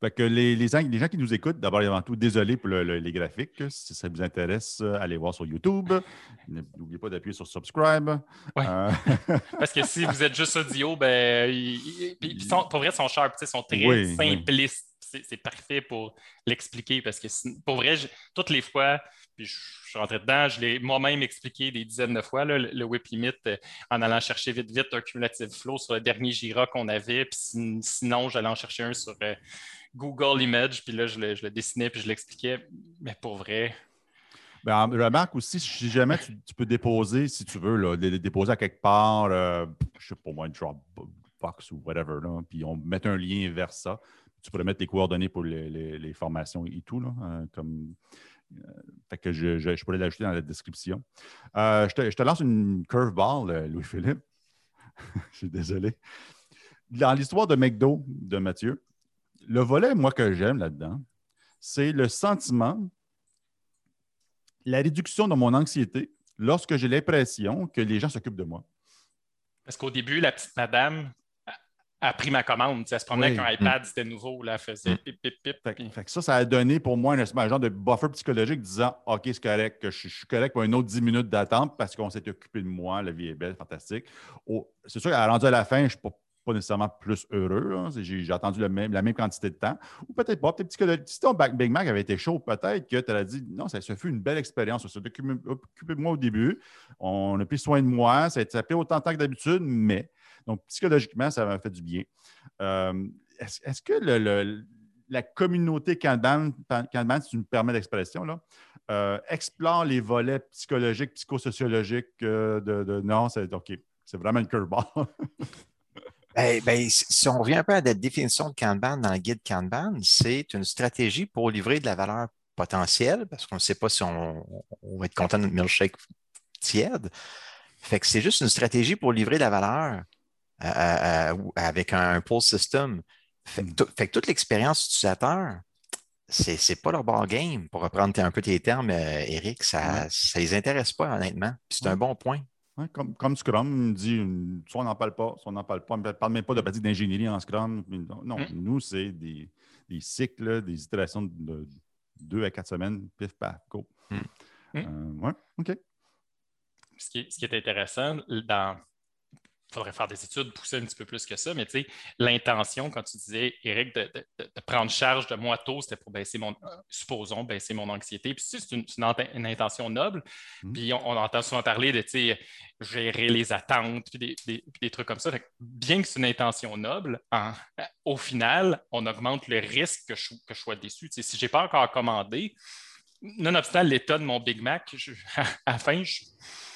Fait que les, les, gens, qui nous écoutent, d'abord et avant tout, désolé pour les graphiques. Si ça vous intéresse, euh, allez voir sur YouTube. N'oubliez pas d'appuyer sur subscribe. Euh, Parce que si vous êtes juste audio, ben, pour vrai, ils sont sharp, ils sont très simplistes. C'est parfait pour l'expliquer parce que pour vrai, toutes les fois, puis je, suis rentré dedans, je l'ai moi-même expliqué des dizaines de fois, le, whip limit, euh, en allant chercher vite, vite un cumulative flow sur le dernier Gira qu'on avait. Puis sinon, j'allais en chercher un sur Google Image, puis là, je le, dessinais, puis je l'expliquais. Mais pour vrai, ben, remarque aussi, si jamais tu, peux déposer, si tu veux, là, déposer à quelque part, euh, je sais pas moi, Dropbox ou whatever, puis on met un lien vers ça. Tu pourrais mettre les coordonnées pour les, formations et tout, là, euh, comme. Euh, fait que je, je, pourrais l'ajouter dans la description. je, te, je, te, lance une curveball, Louis-Philippe. je suis désolé. Dans l'histoire de McDo de Mathieu, le volet, moi, que j'aime là-dedans, c'est le sentiment, la réduction de mon anxiété lorsque j'ai l'impression que les gens s'occupent de moi. Parce qu'au début, la petite madame a pris ma commande. Elle se promenait avec un iPad, c'était nouveau, là, elle faisait mm. pip, pip, pip. Fait, que ça, ça a donné pour moi un, genre de buffer psychologique disant OK, c'est correct, que je, suis correct pour une autre 10 minutes d'attente parce qu'on s'est occupé de moi, la vie est belle, fantastique. Oh, c'est sûr qu'à rendu à la fin, je ne suis pas pas nécessairement plus heureux. J'ai attendu la même quantité de temps. Ou peut-être pas. Peut-être si ton Big Mac avait été chaud, peut-être que tu as dit non, ça, fut une belle expérience. Ça s'est occupé de moi au début. On a pris soin de moi. Ça a été autant de temps que d'habitude, mais donc psychologiquement, ça m'a fait du bien. Euh, est-ce que la communauté Kanban, si tu me permets l'expression, euh, explore les volets psychologiques, psychosociologiques euh, de, de, non, c'est OK. C'est vraiment une curveball. Ben, ben, si on revient un peu à la définition de Kanban dans le guide Kanban, c'est une stratégie pour livrer de la valeur potentielle, parce qu'on ne sait pas si on, va être content de notre milkshake tiède. Fait que c'est juste une stratégie pour livrer de la valeur euh, euh, euh, avec un, un system. Hmm. Fait, que, toute l'expérience utilisateur, c'est, n'est pas leur ball game, pour reprendre un peu tes termes, Eric, ça ne les intéresse pas, honnêtement. c'est un bon point comme, comme, Scrum dit, soit on n'en parle pas, soit on n'en parle pas. On ne parle même pas de pratique d'ingénierie en Scrum. Non, mm. nous, c'est des, cycles, des itérations de deux à quatre semaines, pif, paf, go. Mm. Euh, OK. Ce qui, ce qui est intéressant dans, il faudrait faire des études, pousser un petit peu plus que ça, mais tu sais, l'intention, quand tu disais, Eric, de, prendre charge de moi tôt, c'était pour baisser mon, supposons, baisser mon anxiété. Puis c'est une, une, intention noble. Mmh. Puis on, entend souvent parler de, tu sais, gérer les attentes, puis des, trucs comme ça. bien que c'est une intention noble, au final, on augmente le risque que je, que je sois déçu. Tu sais, si je n'ai pas encore commandé, nonobstant l'état de mon Big Mac, à la fin, je je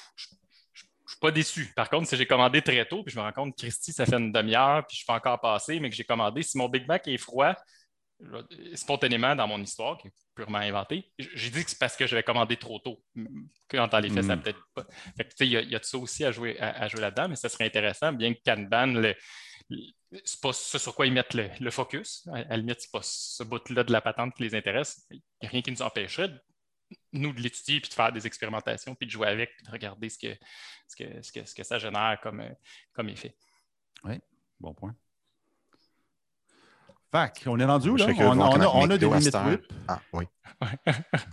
pas déçu. Par contre, si j'ai commandé très tôt, puis je me rends compte, Christy, ça fait une demi-heure, puis je peux encore passer, mais que j'ai commandé, si mon Big Mac est froid, spontanément dans mon histoire, qui est purement inventée, j'ai dit que c'est parce que j'avais commandé trop tôt. Quand dans les faits, ça hmm. peut-être pas. il y, a de ça aussi à jouer, à, jouer là-dedans, mais ça serait intéressant, bien que Kanban, le, c'est pas ce sur quoi ils mettent le, focus. À, la limite, c'est pas ce bout-là de la patente qui les intéresse. Il n'y a rien qui nous empêcherait nous, de l'étudier, puis de faire des expérimentations, puis de jouer avec, puis de regarder ce que, ce que, ce que, ce que ça génère comme, euh, comme effet. Oui, bon point. Fac, on est rendu où là? On, on, a, on a des limites whip. Ah, oui.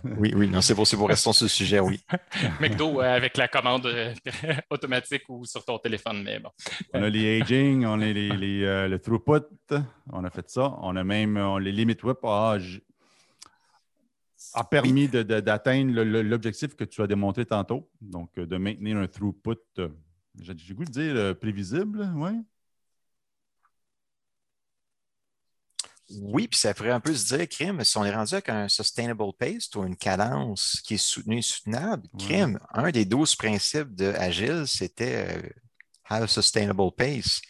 oui, oui, non, c'est bon, c'est bon, restons sur le sujet, oui. McDo euh, avec la commande euh, automatique ou sur ton téléphone, mais bon. On a les aging, on a les, les, le throughput, on a fait ça. On a même les limites whip. Ah, a permis d'atteindre l'objectif que tu as démontré tantôt, donc euh, de maintenir un throughput, euh, j'ai goût de dire euh, prévisible, oui? Oui, puis ça ferait un peu se dire, crime, si on est rendu avec un sustainable pace ou une cadence qui est soutenue et soutenable, crime, un des douze principes de Agile, c'était have a sustainable pace.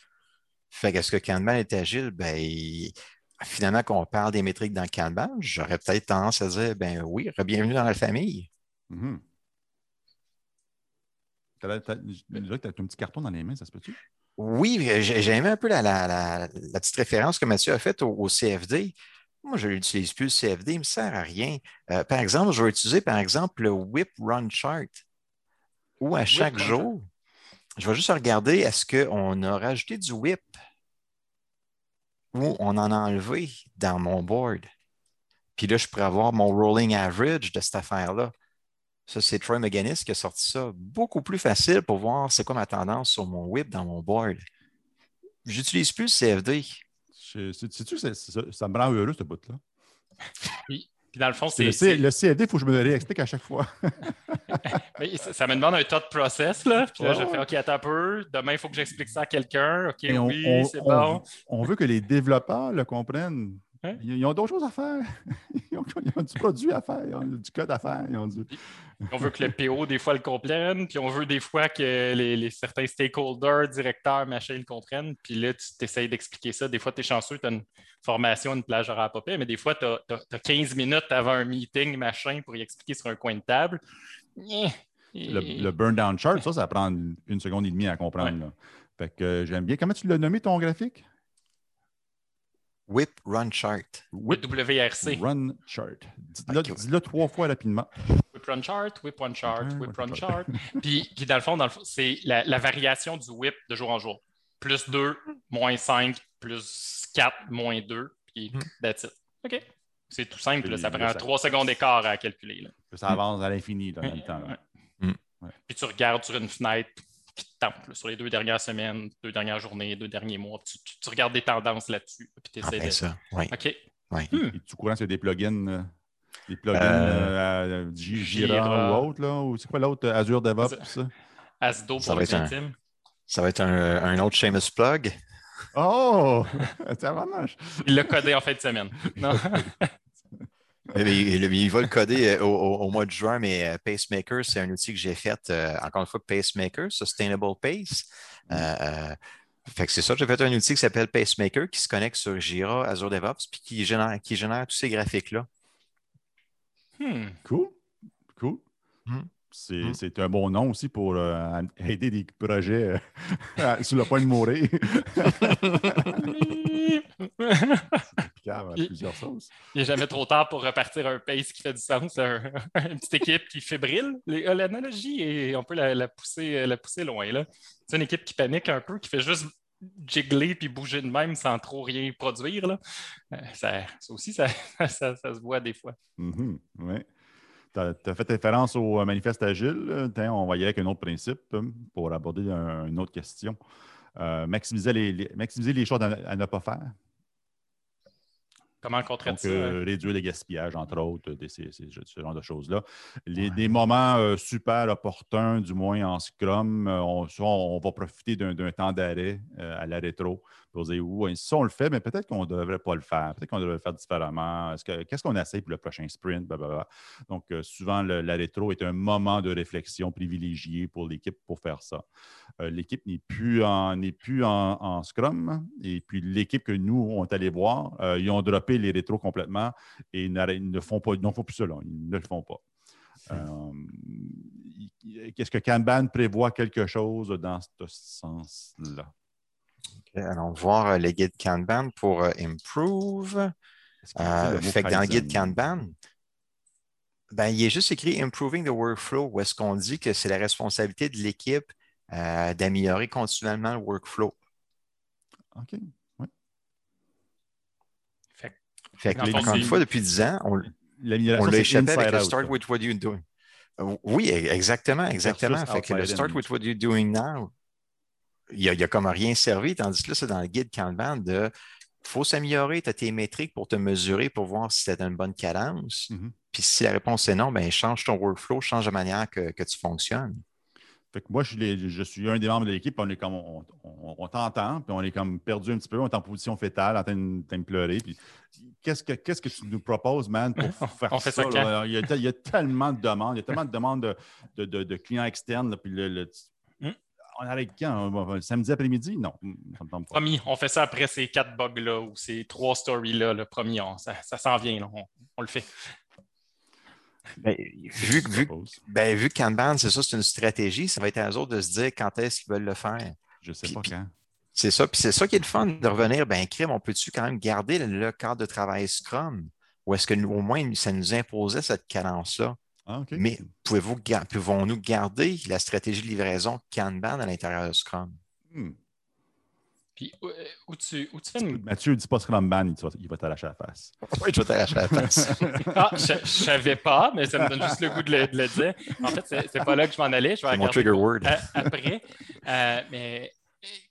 Fait qu'est-ce que Kanban est agile? Ben, finalement, quand on parle des métriques dans le Kanban, j'aurais peut-être tendance à dire, ben oui, bienvenue dans la famille. Mm Tu as, un petit carton dans les mains, ça se peut-tu? Oui, j'ai aimé un peu la, petite référence que Mathieu a faite au, CFD. Moi, je n'utilise plus le CFD, il ne me sert à rien. Euh, par exemple, je vais utiliser, par exemple, le Whip Run Chart, où à chaque jour, je vais juste regarder est-ce qu'on a rajouté du whip? Ou on en a enlevé dans mon board. Puis là, je pourrais avoir mon rolling average de cette affaire-là. Ça, c'est Troy McGinnis qui a sorti ça beaucoup plus facile pour voir c'est quoi ma tendance sur mon whip dans mon board. J'utilise plus le CFD. Je- c'est- Sais-tu, c'est- c'est ça, ça me rend heureux, ce bout-là? Puis, puis dans le fond, C'est c'est. Le, C- le CFD, il faut que je me le réexplique à chaque fois. Mais ça, ça me demande un tas de process, là. Puis là, Ouais, je fais OK, attends un peu. Demain, il faut que j'explique ça à quelqu'un. OK, Et on- oui, on- c'est on- bon. On veut que les développeurs le comprennent. Hein? Ils, ils ont d'autres choses à faire. Ils ont, ils ont du produit à faire, ils ont du code à faire. Ils ont du... On veut que le PO, des fois, le comprenne. Puis on veut des fois que les, les- certains stakeholders, directeurs, machin, le comprennent. Puis là, tu t'essayes d'expliquer ça. Des fois, tu es chanceux, tu as une formation, une plage pas pire, mais des fois, tu as, 15 minutes avant un meeting, machin, pour y expliquer sur un coin de table. Eh, Le, et- le burn down chart, ça, ça prend une, seconde et demie à comprendre. Ouais. Fait que euh, j'aime bien. Comment tu l'as nommé ton graphique? Whip Run Chart. Whip WRC. Run Chart. Dis-le trois fois rapidement. Whip Run Chart, Whip Run Chart, Whip Run Chart. puis, puis dans le fond, dans le fond, c'est la, la variation du whip de jour en jour. Plus 2, moins 5, plus 4, moins 2, puis Hmm. that's it. OK. C'est tout simple. là. Ça là, prend 3 secondes d'écart à calculer. là. Ça avance à l'infini dans le temps. là. Ouais. Hmm. Puis tu regardes sur une fenêtre sur les deux dernières semaines, deux dernières journées, deux derniers mois. Tu, tu- tu regardes des tendances là-dessus. Puis tu Ah, essaies ben de. ça, oui. OK. oui. Hmm. Et tu courant sur des plugins, euh, des plugins Euh, euh, à- J- Jira, Jira. ou autre, là? Ou c'est quoi l'autre? euh, Azure DevOps? ça? Asdo Ça pour va être un-. Ça va être un, un autre Seamus plug. Oh! C'est vraiment... Il l'a codé en fin de semaine. Non. Mais il, il va le coder euh, au, au- au mois de juin, mais euh, Pacemaker, c'est un outil que j'ai fait, euh, encore une fois, Pacemaker, Sustainable Pace. Euh, euh, fait que c'est ça, j'ai fait un outil qui s'appelle Pacemaker qui se connecte sur Jira, Azure DevOps, puis qui génère, qui génère tous ces graphiques-là. Hmm. Cool. Cool. Hmm. C'est Hmm. c'est un bon nom aussi pour euh, aider des projets euh, sur le point de mourir. Plusieurs sauces. Il n'est jamais trop tard pour repartir un pace qui fait du sens. Un- une petite équipe qui fébrile. Euh, L'analogie, est- on peut la, la pousser, la pousser loin. là. C'est une équipe qui panique un peu, qui fait juste jiggler puis bouger de même sans trop rien produire. Là. Euh, Ça, ça aussi, ça, ça- ça se voit des fois. Mhm, ouais. Tu as, fait référence au euh, manifeste agile. on va y aller avec un autre principe euh, pour aborder un- une autre question. Euh, maximiser, les, les- maximiser les choses à, à ne pas faire. Comment on traite Donc, ça? euh, réduire les gaspillages, entre autres, des- ces- ces- ce genre de choses-là. Les- Ouais. Des moments euh, super opportuns, du moins en Scrum, euh, on, soit on va profiter d'un d'un temps d'arrêt euh, à la rétro dire, ouais, si on le fait, mais peut-être qu'on ne devrait pas le faire, peut-être qu'on devrait le faire différemment. Est-ce que- Qu'est-ce qu'on essaie pour le prochain sprint? Blablabla. Donc, euh, souvent, le- la rétro est un moment de réflexion privilégié pour l'équipe pour faire ça. Euh, l'équipe n'est plus en, n'est plus en, en Scrum. Et puis, l'équipe que nous, on est allé voir, euh, ils ont droppé les rétros complètement et ils, ne font pas, ils n'en font plus là. Ils ne le font pas. Qu'est-ce que Kanban prévoit quelque chose dans ce sens-là? Ok, Allons voir euh, le guide Kanban pour euh, Improve. Euh, fait que dans le guide? Kanban, ben, il est juste écrit Improving the Workflow, où est-ce qu'on dit que c'est la responsabilité de l'équipe euh, d'améliorer continuellement le workflow. OK. Ouais. Fait que- Fait que, encore une fois, depuis 10 ans, on, l'a échappé avec le out, Start with what you're doing. Oui, e- exactement, exactement. Versus Fait que le Start with what you're doing now, il n'y a, il y a comme rien servi, tandis que là, c'est dans le guide Kanban de faut s'améliorer, tu as tes métriques pour te mesurer, pour voir si tu as une bonne cadence. Mhm. Puis si la réponse est non, ben change ton workflow, change la manière que, que tu fonctionnes. Fait que moi, je, suis les- je suis un des membres de l'équipe, on est comme on, on- on t'entend, puis on est comme perdu un petit peu, on est en position fétale, en train de, en train de pleurer. Puis qu'est-ce que qu'est-ce que tu nous proposes, man, pour faire On fait ça? Il, y a, il y a tellement de demandes, il y a tellement de demandes de, de- de- de clients externes, là, puis le, le- Hmm. on quand? On va- le Samedi après-midi? Non, ça me tente pas. Promis, on fait ça après ces quatre bugs-là ou ces trois stories-là. Le premier, on- ça, ça s'en vient. là. On, on le fait. Ben, vu, Je vu, ben, vu que Kanban, c'est ça, c'est une stratégie, ça va être à eux autres de se dire quand est-ce qu'ils veulent le faire. Je sais Puis- pas quand. C'est ça. Puis c'est ça qui est le fun de revenir. Ben, crime, on peut-tu quand même garder le cadre de travail Scrum? Ou est-ce que nous, au moins ça nous imposait cette cadence-là? Ah. Mais pouvez-vous, pouvons-nous garder la stratégie de livraison Kanban à l'intérieur de Scrum? Hmm. Puis où, euh, où tu, où tu fais une. Mathieu, dis pas Scrum Ban, il va, il va t'arracher la face. Oui, je vais t'arracher la face. Ah, je ne savais pas, mais ça me donne juste le goût de le, de le dire. En fait, c'est c'est pas là que je m'en allais. Je vais C'est mon trigger word. euh, après. Euh, mais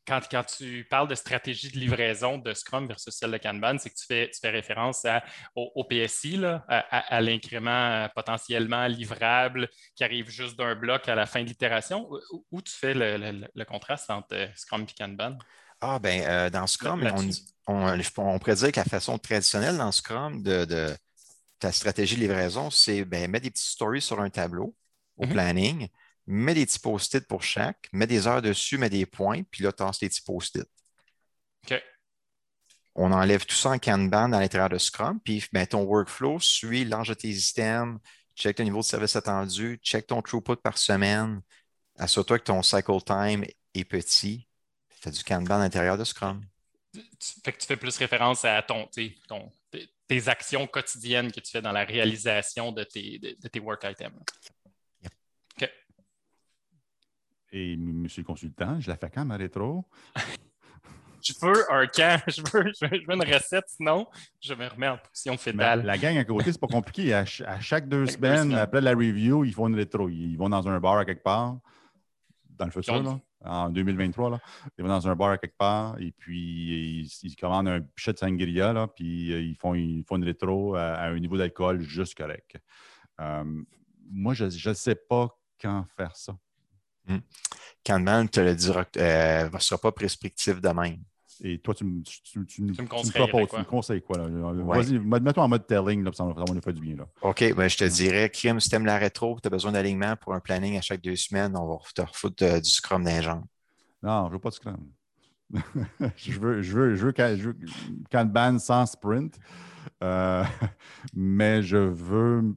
quand, quand tu parles de stratégie de livraison de Scrum versus celle de Kanban, c'est que tu fais, tu fais référence à- au, au PSI, là, à, à- à l'incrément euh, potentiellement livrable qui arrive juste d'un bloc à la fin de l'itération. Où, où tu fais le, le- le contraste entre euh, Scrum et Kanban? Ah, ben, euh, dans Scrum, on, on, on pourrait dire que la façon traditionnelle dans Scrum de, de ta stratégie de livraison, c'est ben, mettre des petites stories sur un tableau au Mhm. planning, mets des petits post-it pour chaque, mets des heures dessus, mets des points, puis là, tasse les petits post-it. OK. On enlève tout ça en Kanban à l'intérieur de Scrum, puis ben, ton workflow suit l'âge de tes systèmes, check ton niveau de service attendu, check ton throughput par semaine, assure-toi que ton cycle time est petit. As du Kanban à l'intérieur de Scrum. fait que tu fais plus référence à ton, tes, tes actions quotidiennes que tu fais dans la réalisation de tes, de, de tes work items. Et M. le consultant, je la fais quand, ma rétro? Je veux un camp, je veux, je veux- une recette, sinon je me remets en position fétale. la gang à côté, c'est pas compliqué. À, ch- à chaque deux semaines, après la review, ils font une rétro. Ils vont dans un bar à quelque part, dans le futur, là, en 2023. Là. Ils vont dans un bar à quelque part et puis ils, ils commandent un pichet de sangria, là, puis euh, ils font, ils font une rétro à, à un niveau d'alcool juste correct. Euh, moi, je ne sais pas quand faire ça. Kanban te le dira, euh, ne sera pas prescriptif de même. Et toi, tu, me- tu, tu, tu, me- Tu me proposes- tu conseilles quoi? Là? Ouais. Vas-y, mets-toi en mode telling, là, ça, nous faire du bien. Là. OK, ben, je te dirais, crime, si tu aimes la rétro, tu as besoin d'alignement pour un planning à chaque deux semaines, on va te refoutre euh, du Scrum d'un genre. Non, je veux pas de Scrum. je veux, je veux, je veux, Ka- je veux Kanban sans sprint, Euh, mais je veux euh,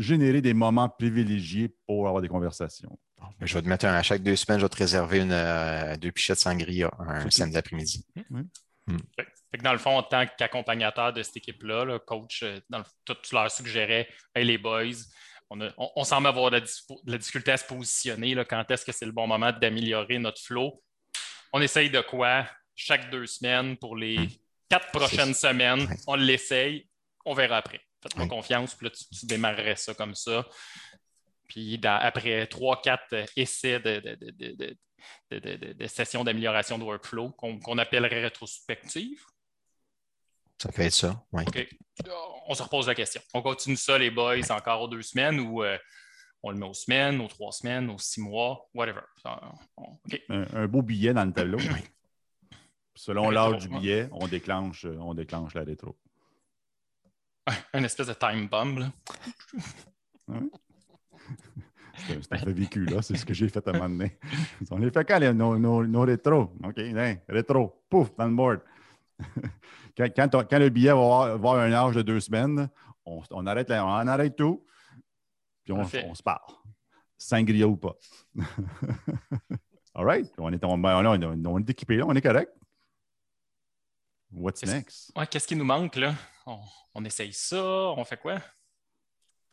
générer des moments privilégiés pour avoir des conversations. Je vais te mettre un, à chaque deux semaines, je vais te réserver une, euh, deux pichets de sangria un samedi après-midi. Fait que dans le fond, en tant qu'accompagnateur de cette équipe-là, là, coach, euh, dans le- tout, tu leur suggérais Hey les boys, on, a- on- on semble avoir de la, dispo- de la difficulté à se positionner. là, quand est-ce que c'est le bon moment d'améliorer notre flow? On essaye de quoi? Chaque deux semaines pour les Hmm. quatre prochaines semaines. Ouais. On l'essaye, on verra après. Faites-moi Oui. confiance, puis là, tu, tu démarrerais ça comme ça. Puis dans- après trois, quatre essais de, de, de- de- de- de- de- de- de sessions d'amélioration de workflow qu'on appellerait rétrospective. Ça peut être ça, oui. OK. On se repose la question. On continue ça, les boys, encore aux deux semaines ou euh, on le met aux semaines, aux trois semaines, aux six mois, whatever. Ça, on- OK. Un, un beau billet dans le tableau. Selon l'âge du ouais. billet, on déclenche, on déclenche la rétro. Un espèce de time bomb. là. C'est un- c'est un fait vécu, là. C'est ce que j'ai fait à un moment donné. On les fait quand, les- nos, nos, nos rétros? OK, hein, rétro, pouf, dans le board. quand, quand, on- quand le billet va avoir, un âge de deux semaines, on, on arrête, la- on arrête tout, puis on, on se parle. Sangria ou pas. All right. On est, on, ben, là, on, on est équipé, là, on est correct. What's next? Ouais, Qu'est-ce qui nous manque là? On, on essaye ça, on fait quoi?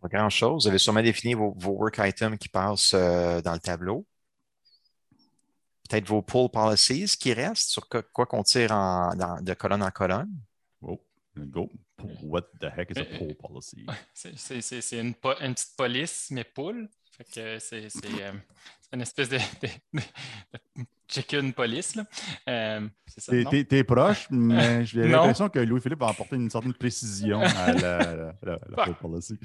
Pas grand-chose. Vous avez sûrement défini vos, vos work items qui passent euh, dans le tableau. Peut-être vos pull policies qui restent sur quoi quoi qu'on tire en- dans- de colonne en colonne. Oh, go. What the heck is a Euh, poll policy? C'est- une, po- une petite police, mais poule. Fait que c'est c'est, euh, c'est une espèce de, de- de- de chicken police. Là. Euh, c'est ça, T'es, non? t'es- t'es proche, mais j'ai l'impression que Louis-Philippe va apporter une certaine précision à la, la, la- la Ah. poll policy.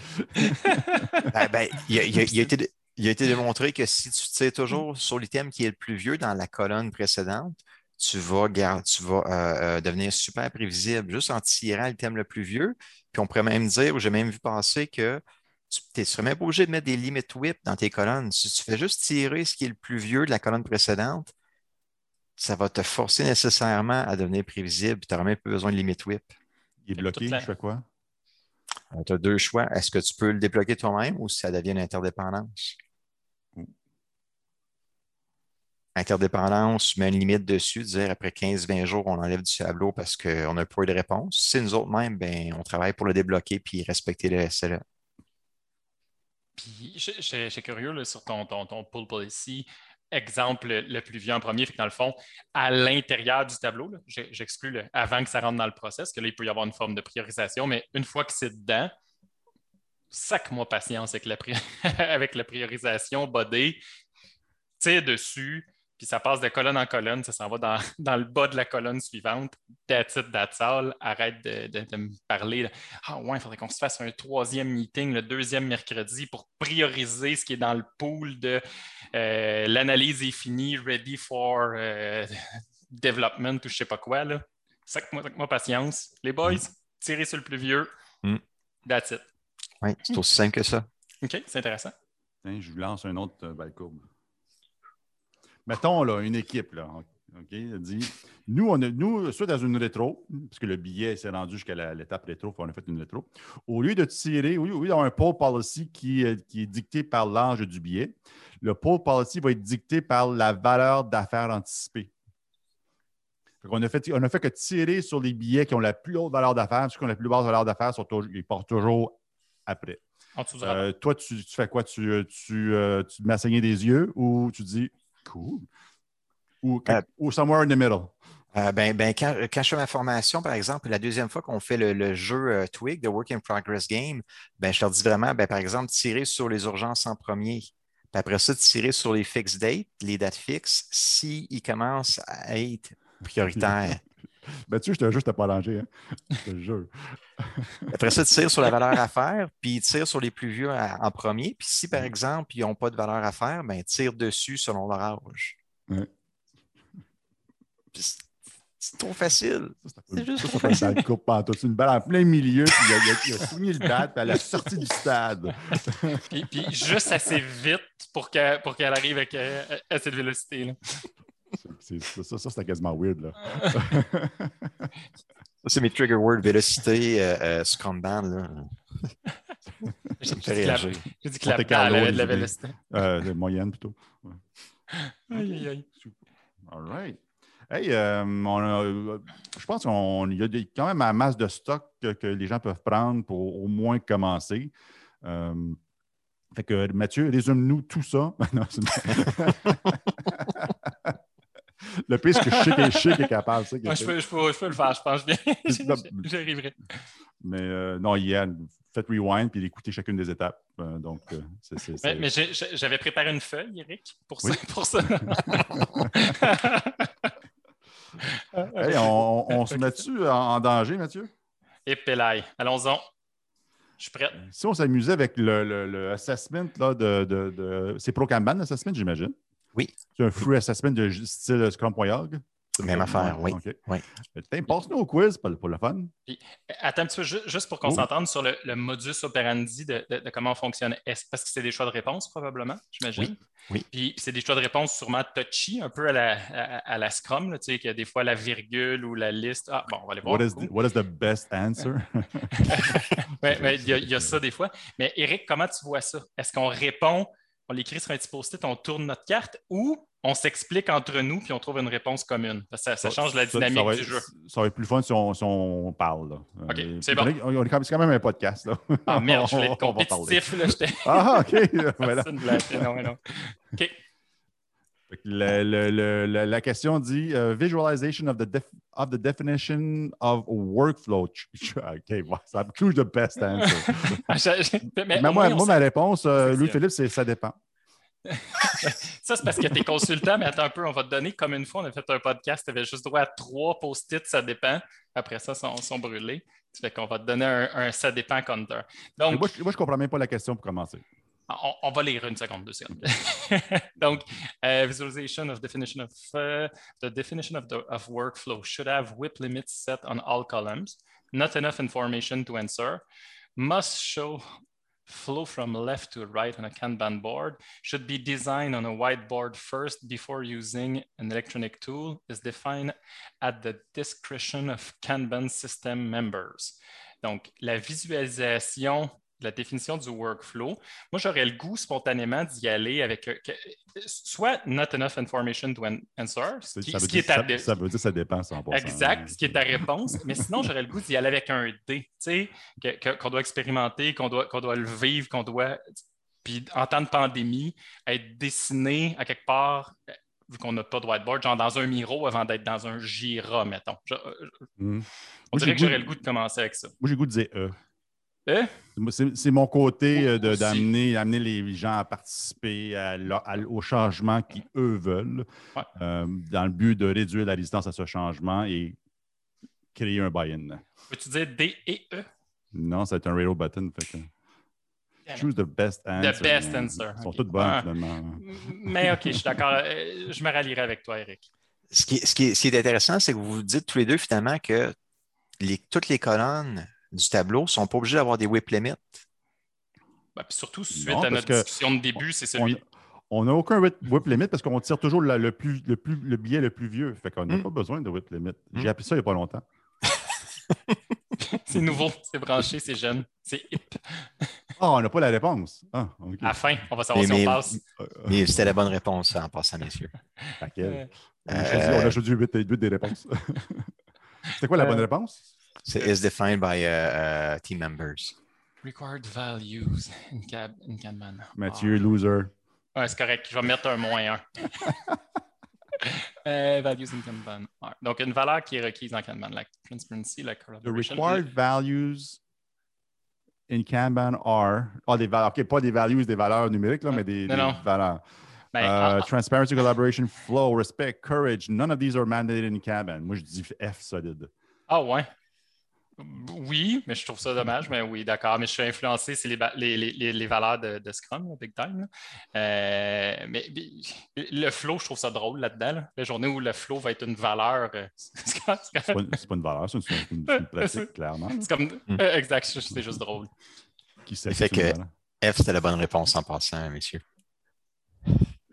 Ben, ben, il, a, il a- il a été, dé- il a été démontré que si tu tires toujours sur l'item qui est le plus vieux dans la colonne précédente, tu vas, gar- tu vas euh, euh, devenir super prévisible juste en tirant l'item le plus vieux. Puis on pourrait même dire, ou j'ai même vu passer que tu ne serais même pas obligé de mettre des limit whip dans tes colonnes. Si tu fais juste tirer ce qui est le plus vieux de la colonne précédente, ça va te forcer nécessairement à devenir prévisible. Tu n'auras même pas besoin de limit whip. Il est bloqué, je fais quoi? tu as deux choix. Est-ce que tu peux le débloquer toi-même ou ça devient une interdépendance? Interdépendance, met une limite dessus, dire après 15-20 jours, on enlève du tableau parce qu'on n'a pas eu de réponse. Si nous autres même, ben, on travaille pour le débloquer puis respecter le SLA. Puis, je suis curieux sur ton, ton, ton pull policy exemple le plus vieux en premier, fait que dans le fond, à l'intérieur du tableau, j'exclus avant que ça rentre dans le process, que là, il peut y avoir une forme de priorisation, mais une fois que c'est dedans, sac-moi patience avec la, priorisation, body, tire dessus, puis ça passe de colonne en colonne, ça s'en va dans, le bas de la colonne suivante. That's it, that's all. Arrête de, me parler. Ah ouais, il faudrait qu'on se fasse un troisième meeting le deuxième mercredi pour prioriser ce qui est dans le pool de euh, l'analyse est finie, ready for euh, development ou je sais pas quoi. Là. Sac-moi patience. Les boys, tirez sur le plus vieux. Mm. That's it. Oui, c'est aussi simple que ça. OK, c'est intéressant. je vous lance un autre euh, Mettons là, une équipe, là, OK, dit nous, on a, nous, soit dans une rétro, parce que le billet s'est rendu jusqu'à l'étape rétro, on a fait une rétro. Au lieu de tirer, lieu d'avoir un pole policy qui, euh, qui est dicté par l'âge du billet, le pole policy va être dicté par la valeur d'affaires anticipée. On a, fait, on a fait que tirer sur les billets qui ont la plus haute valeur d'affaires, ceux qui ont la plus basse valeur d'affaires, ils portent toujours après. Euh, toi, tu, fais quoi? Tu, tu, euh, tu des yeux ou tu dis Cool. Ou, euh, somewhere in the middle. Euh, ben, ben, quand, quand, je fais ma formation, par exemple, la deuxième fois qu'on fait le, jeu euh, Twig, The Work in Progress Game, ben, je leur dis vraiment, ben, par exemple, tirer sur les urgences en premier. Puis après ça, tirer sur les fixed dates, les dates fixes, s'ils commencent à être prioritaires. Mathieu, je te jure, je t'ai pas rangé. Hein? Je te jure. Après ça, tire sur la valeur à faire, puis tire sur les plus vieux en premier. Puis si, par exemple, ils n'ont pas de valeur à faire, ben, tire dessus selon leur âge. C'est trop facile. C'est juste trop facile. Ça coupe pas C'est une balle en plein milieu, puis il a, il a souligné le date, puis elle a sorti du stade. puis, puis, juste assez vite pour qu'elle pour qu'elle arrive avec, euh, à cette ça, ça, c'était quasiment weird. Là. c'est mes trigger words vélocité, euh, euh, Scrum Band. Là. J'ai dit que la, balle avait de la vélocité. Euh, moyenne plutôt. Aïe, aïe, aïe. All right. Hey, euh, je pense qu'il y a quand même un masse de stock que, les gens peuvent prendre pour au moins commencer. Euh, fait que Mathieu, résume-nous tout ça. le pire, c'est que je sais qu'il est, capable. Ça, je, peux, je, peux, je, peux, le faire, je pense bien. J'arriverai. Mais euh, non, Yann, faites rewind puis écoutez chacune des étapes. donc, Mais, mais j'avais préparé une feuille, Eric, pour ça. Pour ça. on, se met-tu en, danger, Mathieu? Et allons-y. Je suis prêt. Si on s'amusait avec le, le, assessment là, de, de, de... C'est ProCanban, l'assessment, j'imagine? Oui. C'est un free assessment de style Scrum.org? Même affaire, oui. Passe-nous au quiz pour, le fun. Puis, attends un petit peu, juste pour qu'on oh. s'entende sur le, modus operandi de, comment on fonctionne. Est-ce parce que c'est des choix de réponse, probablement, j'imagine? Oui. Puis c'est des choix de réponse sûrement touchy, un peu à la, à, la Scrum, tu sais, qu'il y a des fois la virgule ou la liste. Ah, bon, on va aller voir. What is the, what is the best answer? oui, il y, y, a ça des fois. Mais Eric, comment tu vois ça? Est-ce qu'on répond, on l'écrit sur un petit post-it, on tourne notre carte ou on s'explique entre nous puis on trouve une réponse commune. Ça, change la dynamique du jeu. Ça va être plus fun si on, parle. OK, euh, c'est bon. C'est quand même un podcast. Là. Ah merde, je voulais être compétitif. Là, ah, OK. Non, non. OK. La question dit uh, visualization of the, of the definition of workflow. OK, well, ça touche the best answer. mais, moi, moi ma réponse, euh, Louis-Philippe, c'est ça dépend. ça, c'est parce que tu es consultant, mais attends un peu, on va te donner comme une fois, on a fait un podcast, tu avais juste droit à trois post-it, ça dépend. Après ça, ils sont, sont brûlés. Tu fait qu'on va te donner un, ça dépend counter. Donc, moi, je ne comprends même pas la question pour commencer. On, va lire une seconde, deux secondes. Donc, uh, visualization of definition of uh, the definition of, the, of workflow should have WIP limits set on all columns, not enough information to answer, must show flow from left to right on a Kanban board should be designed on a whiteboard first before using an electronic tool is defined at the discretion of Kanban system members. Donc, la visualisation la définition du workflow, moi, j'aurais le goût spontanément d'y aller avec euh, que- soit not enough information to an- answer, ce qui, ça, ce veut qui dire, est ta- ça, ça veut dire que ça dépend 100%. Exact, ce qui est ta réponse. Mais sinon, j'aurais le goût d'y aller avec un D, tu sais, que- que- qu'on doit expérimenter, qu'on doit, qu'on doit le vivre, qu'on doit. Puis en temps de pandémie, être dessiné à quelque part, euh, vu qu'on n'a pas de whiteboard, genre dans un Miro avant d'être dans un Jira, mettons. Je- euh, Mhm. on Moi, dirait que j'aurais le goût de commencer avec ça. Moi, j'ai le goût de dire E. Moi, C'est mon côté euh, d'amener amener les gens à participer à à- au changement qu'ils, eux, veulent, Ouais. euh, dans le but de réduire la résistance à ce changement et créer un buy-in. Peux-tu dire D et E? Non, c'est un railroad button. Fait que choose the best answer. best man. answer, Ils sont ok. toutes bonnes, Ah. finalement. Mais OK, je suis d'accord. euh, Je me rallierai avec toi, Eric. Ce qui, est- ce qui est- ce qui est intéressant, c'est que vous dites tous les deux finalement que les- toutes les colonnes du tableau ne sont pas obligées d'avoir des whip limits. Ben, puis surtout, suite Non, à notre discussion de début, c'est celui. on n'a aucun whip, limit parce qu'on tire toujours la- le, plus, le, plus, le billet le plus vieux. Fait qu'on n'a Mm. pas besoin de whip limit. Mm. J'ai appris ça il n'y a pas longtemps. C'est nouveau, c'est branché, c'est jeune, c'est hip. Ah, on n'a pas la réponse. Ah, OK. À la fin, on va savoir Mais- si on passe. Euh, Mais c'était la bonne réponse en passant, messieurs. laquelle? Euh, On a choisi, on a choisi huit- huit des réponses. C'était quoi la bonne Euh, réponse? C'est is defined by uh, uh, team members. Required values in, cab, in Kanban. Mathieu, loser. Ah. Ouais, c'est correct. Je vais mettre un moins un. Euh, values in Kanban. are. Donc, une valeur qui est requise en Kanban, la transparency, la The collaboration. required values in Kanban are. Ah, des valeurs. OK, pas des values, des valeurs numériques, là, mais des, Non, des non. valeurs. Ben, Euh, en- transparency, collaboration, flow, respect, courage. None of these are mandated in Kanban. Moi, je dis F solide. Ah ouais. Oui, mais je trouve ça dommage, mais oui, d'accord. Mais je suis influencé, c'est les, les, les- les- valeurs de, de Scrum, big time. Euh, mais, mais le flow, je trouve ça drôle là-dedans. là. La journée où le flow va être une valeur. euh, c'est pas, pas une valeur, c'est une, une- c'est une pratique, clairement. c'est comme. Mm. euh, exact, c'est juste drôle. Qui sait Fait que. F, c'était la bonne réponse en passant, messieurs.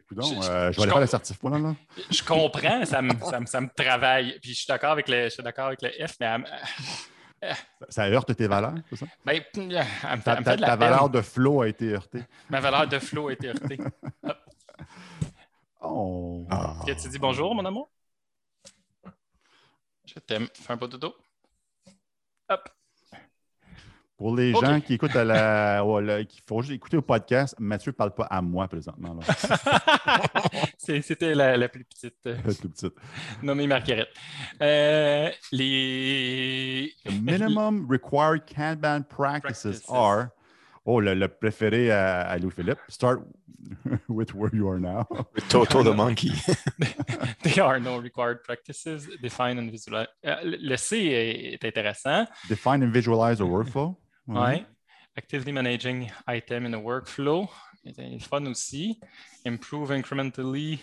Coudonc, je- euh, je, je vais aller comprends. faire l'assertif pour là. là. Je comprends, ça me, ça me, ça me travaille. Puis je suis d'accord avec le, je suis d'accord avec le F, mais me- Ça heurte tes valeurs, c'est ça? ben, elle me fait, elle me Ta, fait ta- de la ta peine. valeur de flow a été heurtée. Ma valeur de flow a été heurtée. Oh. Ah. Que tu dis bonjour, mon amour? Je t'aime. Fais un pas de dos. Hop. Pour les gens qui écoutent à la, ouais, là, qui font juste écouter au podcast, Mathieu ne parle pas à moi présentement. C'était la, la plus petite, euh, Tout petit. nommée Marguerite. Euh, les. The minimum required Kanban practices, Practices. are. Oh, le, le préféré à, à Louis-Philippe. Start with where you are now. Toto the monkey. There are no required practices defined and visualized. Euh, le C est, est intéressant. Define and visualize a workflow. Ouais. Actively managing item in a workflow. C'est fun aussi. Improve incrementally.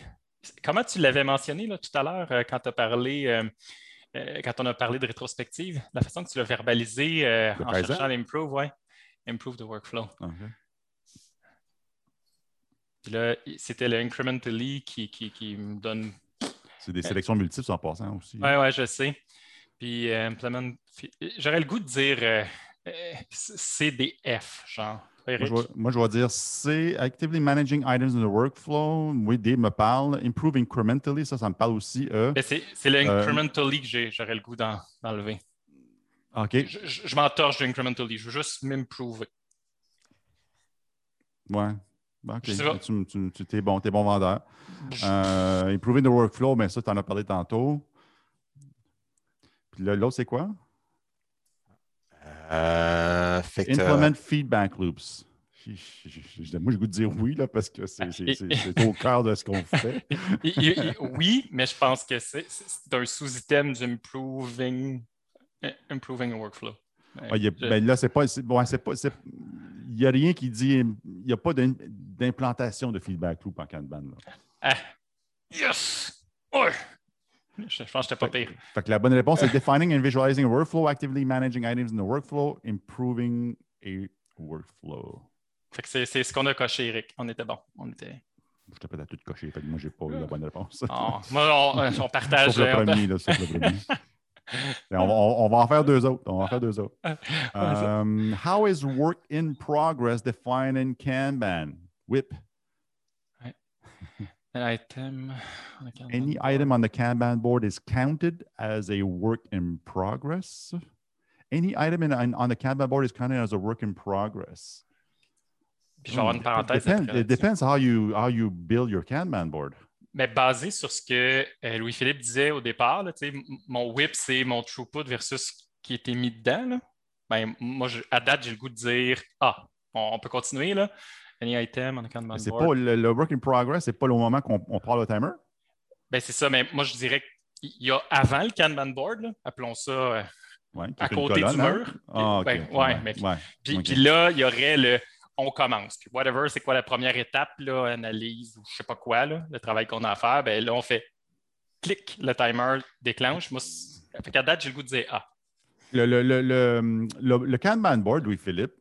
Comment tu l'avais mentionné là, tout à l'heure euh, quand tu as parlé, euh, euh, quand on a parlé de rétrospective, la façon que tu l'as verbalisé euh, en Kaizen? cherchant l'improve, ouais. Improve the workflow. Puis là, c'était le incrementally qui, qui, qui me donne. C'est des sélections multiples en passant aussi. Ouais, ouais, je sais. Puis euh, implement. J'aurais le goût de dire CDF, genre. Moi Eric? je, vais, moi, je vais dire C, actively managing items in the workflow. Oui, Dave me parle. Improve incrementally, ça, ça me parle aussi. E. Ben, c'est c'est le Euh, que j'ai- j'aurais le goût d'en- d'enlever. OK. Je, je, je m'entorche du incrementally. Je veux juste m'improver. Ouais. OK. Pas. Tu, tu, tu- t'es bon, t'es bon vendeur. Euh, improving the workflow, mais ça, tu en as parlé tantôt. Puis l'autre, c'est quoi? Euh, fait Implement feedback loops. Je- je- je- je- Moi, j'ai le goût de dire oui, là, parce que c'est c'est- au cœur de ce qu'on fait. Oui, mais je pense que c'est un sous-item du improving, euh, workflow. Ah, il y a- Je- ben là, c'est pas. c'est pas c'est- il n'y a rien qui dit. Il n'y a pas d'im- d'implantation de feedback loop en Kanban. Là. Ah, yes! Je, je pense que j'étais pas pire. Fait que la bonne réponse est defining and visualizing a workflow, actively managing items in the workflow, improving a workflow. Fait que c'est ce qu'on a coché, Eric. On était bon. On était. Je t'ai peut-être tout coché, fait que moi, j'ai pas eu la bonne réponse. Oh, moi, on, on partage. Sauf le on- premier, là, sauf le premier. on, va, en faire deux autres. On va en faire deux autres. Um, how is work in progress defined in Kanban? Whip. An item Any item on the Kanban board is counted as a work in progress? Any item in, on the Kanban board is counted as a work in progress? Puis je vais avoir une parenthèse. It depends, it depends how you, how you build your Kanban board. Mais basé sur ce que euh, Louis-Philippe disait au départ, là, mon whip, c'est mon throughput versus ce qui était mis dedans. Là. Ben, moi, je, à date, j'ai le goût de dire Ah, on, on peut continuer. Là. Any item on a Kanban C'est pas le, le work in progress, c'est pas le moment qu'on on parle le timer? Ben, c'est ça, mais moi, je dirais qu'il y a avant le Kanban board, là, appelons ça euh, Ouais, à côté colonne, du mur. Ah. Ben, ouais, mais- ouais. Puis, là, il y aurait le on commence. Puis whatever, c'est quoi la première étape, là, analyse ou je sais pas quoi, là, le travail qu'on a à faire, ben là, on fait clic, le timer déclenche. Moi, fait qu'à date, j'ai le goût de dire Ah. Le, le, le, le, le- le Kanban board, Louis-Philippe,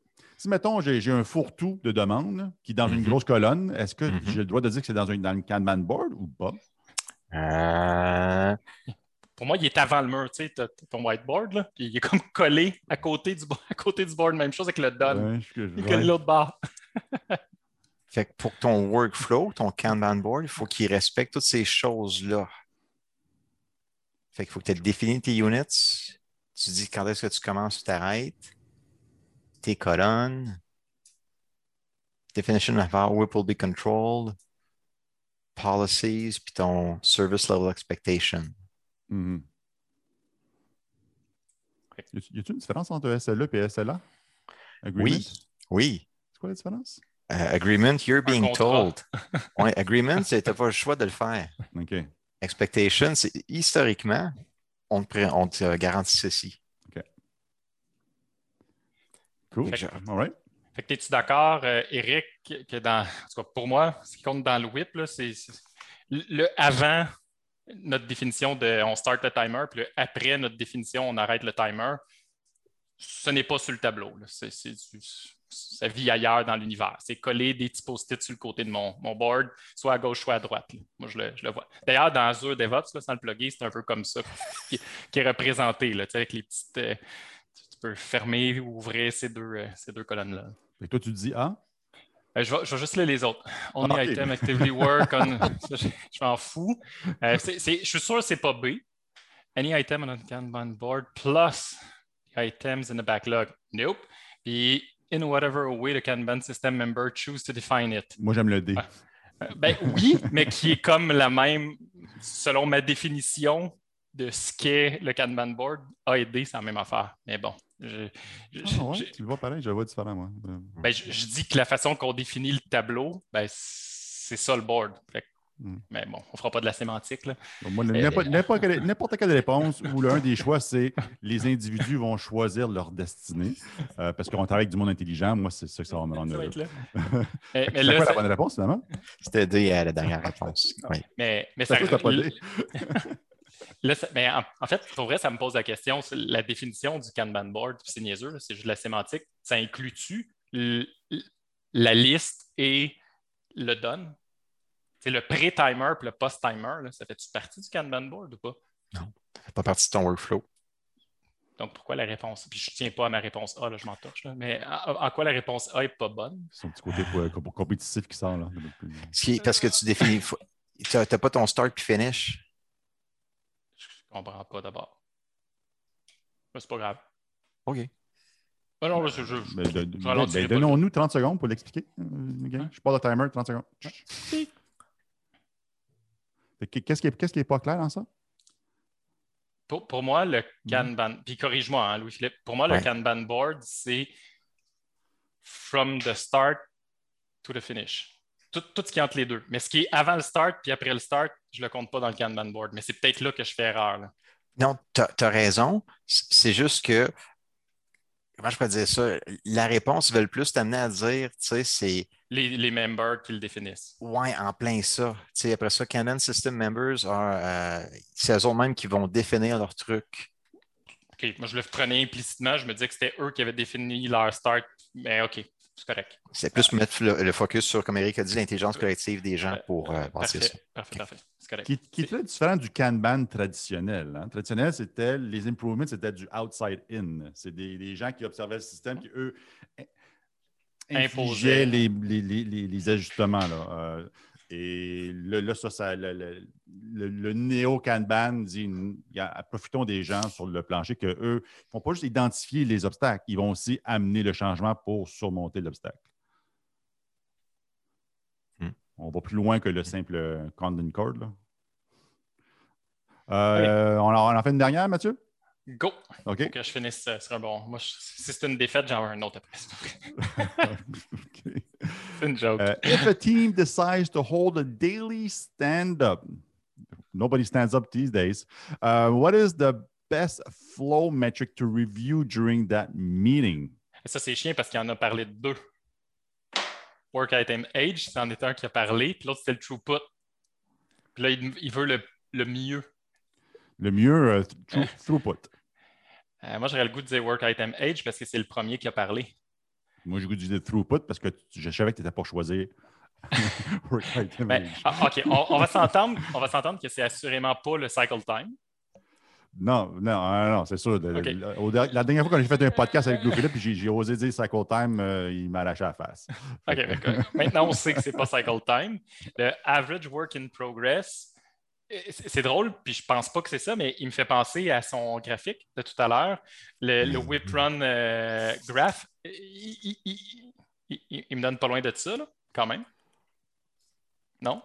si, mettons, j'ai un fourre-tout de demande qui est dans une Mhm. grosse colonne, est-ce que Mhm. j'ai le droit de dire que c'est dans, un, dans le Kanban board ou pas? Euh, Pour moi, il est avant le mur, tu sais, ton whiteboard, là, puis il est comme collé à côté du, à côté du board. Même chose avec le done. Ouais, Il collé l'autre bord. fait que pour ton workflow, ton Kanban board, il faut qu'il respecte toutes ces choses-là. Fait qu'il faut que tu définis tes units. Tu dis quand est-ce que tu commences ou t'arrêtes. Tes colonnes. Definition of how WIP will be controlled. Policies, puis ton service level expectation. Mhm. Y a-t-il une différence entre SLE et SLA? Agreement? Oui. Oui. C'est quoi la différence? Euh, agreement, you're being told. Ouais, agreement, c'est t'as pas le choix de le faire. OK. Expectation, c'est historiquement, on te, on te garantit ceci. Cool. Fait All right. Fait que es-tu d'accord, euh, Eric, que dans, en tout cas pour moi, ce qui compte dans le whip, là, c'est le avant notre définition de on start le timer, puis le après notre définition, on arrête le timer. Ce n'est pas sur le tableau. là. Du- ça vit ailleurs dans l'univers. C'est coller des petits post-it sur le côté de mon, mon board, soit à gauche, soit à droite. là. Moi, je le, je le vois. D'ailleurs, dans Azure DevOps, là, sans le plugger, c'est un peu comme ça qui, qui est représenté, là, tu sais, avec les petites. euh, peux fermer ou ouvrir ces deux, euh, ces deux colonnes-là. Que toi, tu dis ah? Euh, je, vais, je vais juste lire les autres. Only Ah, ok. item actively work on. Je je m'en fous. Euh, je suis sûr que ce n'est pas B. Any item on a Kanban board plus items in the backlog. Nope. Puis, in whatever way the Kanban system member choose to define it. Moi, j'aime le D. Ah. Euh, Ben oui, mais qui est comme la même, selon ma définition de ce qu'est le Kanban board. A et D, c'est la même affaire. Mais bon, je- je- Ah, ouais, je- tu le vois pareil, je le vois différent, moi. Euh, ben, je, je dis que la façon qu'on définit le tableau, ben, c'est ça le board. Fait que- Hmm. Mais bon, on ne fera pas de la sémantique. Là. Bon, moi, n'importe quelle, réponse où l'un des choix, c'est les individus vont choisir leur destinée. Euh, parce qu'on travaille avec du monde intelligent. Moi, c'est ça que ça va me rendre Ça heureux. mais, mais C'est quoi la ça- bonne réponse, finalement? C'était D à la dernière réponse. Oui. mais, mais Ça, ça- pas là- ça- mais en, en fait, pour vrai, ça me pose la question. c'est La définition du Kanban board, puis c'est niaiseux, c'est juste de la sémantique. Ça inclut-tu la liste et le done? C'est le pré-timer puis le post-timer, ça fait-tu partie du Kanban board ou pas? Ça fait pas partie de ton workflow. Donc, pourquoi la réponse? Puis je ne tiens pas à ma réponse A, là, je m'en torche. là. Mais en, en quoi la réponse A n'est pas bonne? Son petit côté pour- pour compétitif qui sort, là. Parce que tu définis. Tu n'as pas ton start puis finish. Je ne comprends pas d'abord. Mais c'est pas grave. OK. Ah non, là, je, je- Ben, Je ralentirai ben, pas le- Donnons-nous 30 secondes pour l'expliquer. euh, ok? Je parle de timer, 30 secondes. Que Qu'est-ce qui n'est pas clair dans ça? pour, pour moi, le Kanban, puis corrige-moi, hein, Louis-Philippe, pour moi, Ouais. le Kanban board, c'est from the start to the finish. Tout, tout ce qui est entre les deux. Mais ce qui est avant le start puis après le start, je ne le compte pas dans le Kanban board. Mais c'est peut-être là que je fais erreur. là. Non, tu as, raison. C'est juste que. Comment je peux dire ça? La réponse veut le plus t'amener à dire, tu sais, c'est. Les, les members qui le définissent. Ouais, en plein ça. Tu sais, après ça, Canon System Members, euh, c'est eux mêmes qui vont définir leur truc. OK, moi, je le prenais implicitement. Je me disais que c'était eux qui avaient défini leur start. Mais OK, c'est correct. C'est plus mettre le, le focus sur, comme Eric a dit, l'intelligence collective des gens pour euh, bâtir Parfait, ça. parfait, parfait. C'est correct. Qui, qui est très différent du Kanban traditionnel. hein? Traditionnel, c'était les improvements, c'était du outside in. C'est des, des gens qui observaient le système qui, eux, Imposaient. infligeaient les, les- les- les- les ajustements. Là. Euh, et là, là, ça, ça- le, le- le- le néo-Kanban dit a- profitons des gens sur le plancher qu'eux ne vont pas juste identifier les obstacles, ils vont aussi amener le changement pour surmonter l'obstacle. Hmm. On va plus loin que le simple Condon Cord. Là. Euh, on, en, on en fait une dernière, Mathieu? Go! OK. Faut que je finisse, ce serait bon. Moi, je- si c'est une défaite, j'en veux un autre après. OK. C'est une joke. Uh, if a team decides to hold a daily stand up, nobody stands up these days. Uh, what is the best flow metric to review during that meeting? Et ça, c'est chiant parce qu'il en a parlé de deux. Work Item Age, c'en est un qui a parlé, puis l'autre, c'était le Throughput. Puis là, il, il veut le, le mieux. Le mieux, uh, through- throughput. Euh, moi, j'aurais le goût de dire Work Item Age parce que c'est le premier qui a parlé. Moi, j'ai goût de dire throughput parce que tu- je savais que tu n'étais pas choisi. Work item Ben, age. ah, OK, on, on va s'entendre, que c'est assurément pas le cycle time. Non, non, non, c'est sûr. Le- le- la dernière fois que j'ai fait un podcast avec Lou Philippe, j'ai osé dire Cycle Time, euh, il m'a lâché la face. OK, d'accord. Maintenant, on sait que c'est pas cycle time. Le average work in progress, euh, c'est drôle, puis je pense pas que c'est ça, mais il me fait penser à son graphique de tout à l'heure, le, le whip run euh, graph. Il, il- il- il- il me donne pas loin de ça, là, quand même. Non?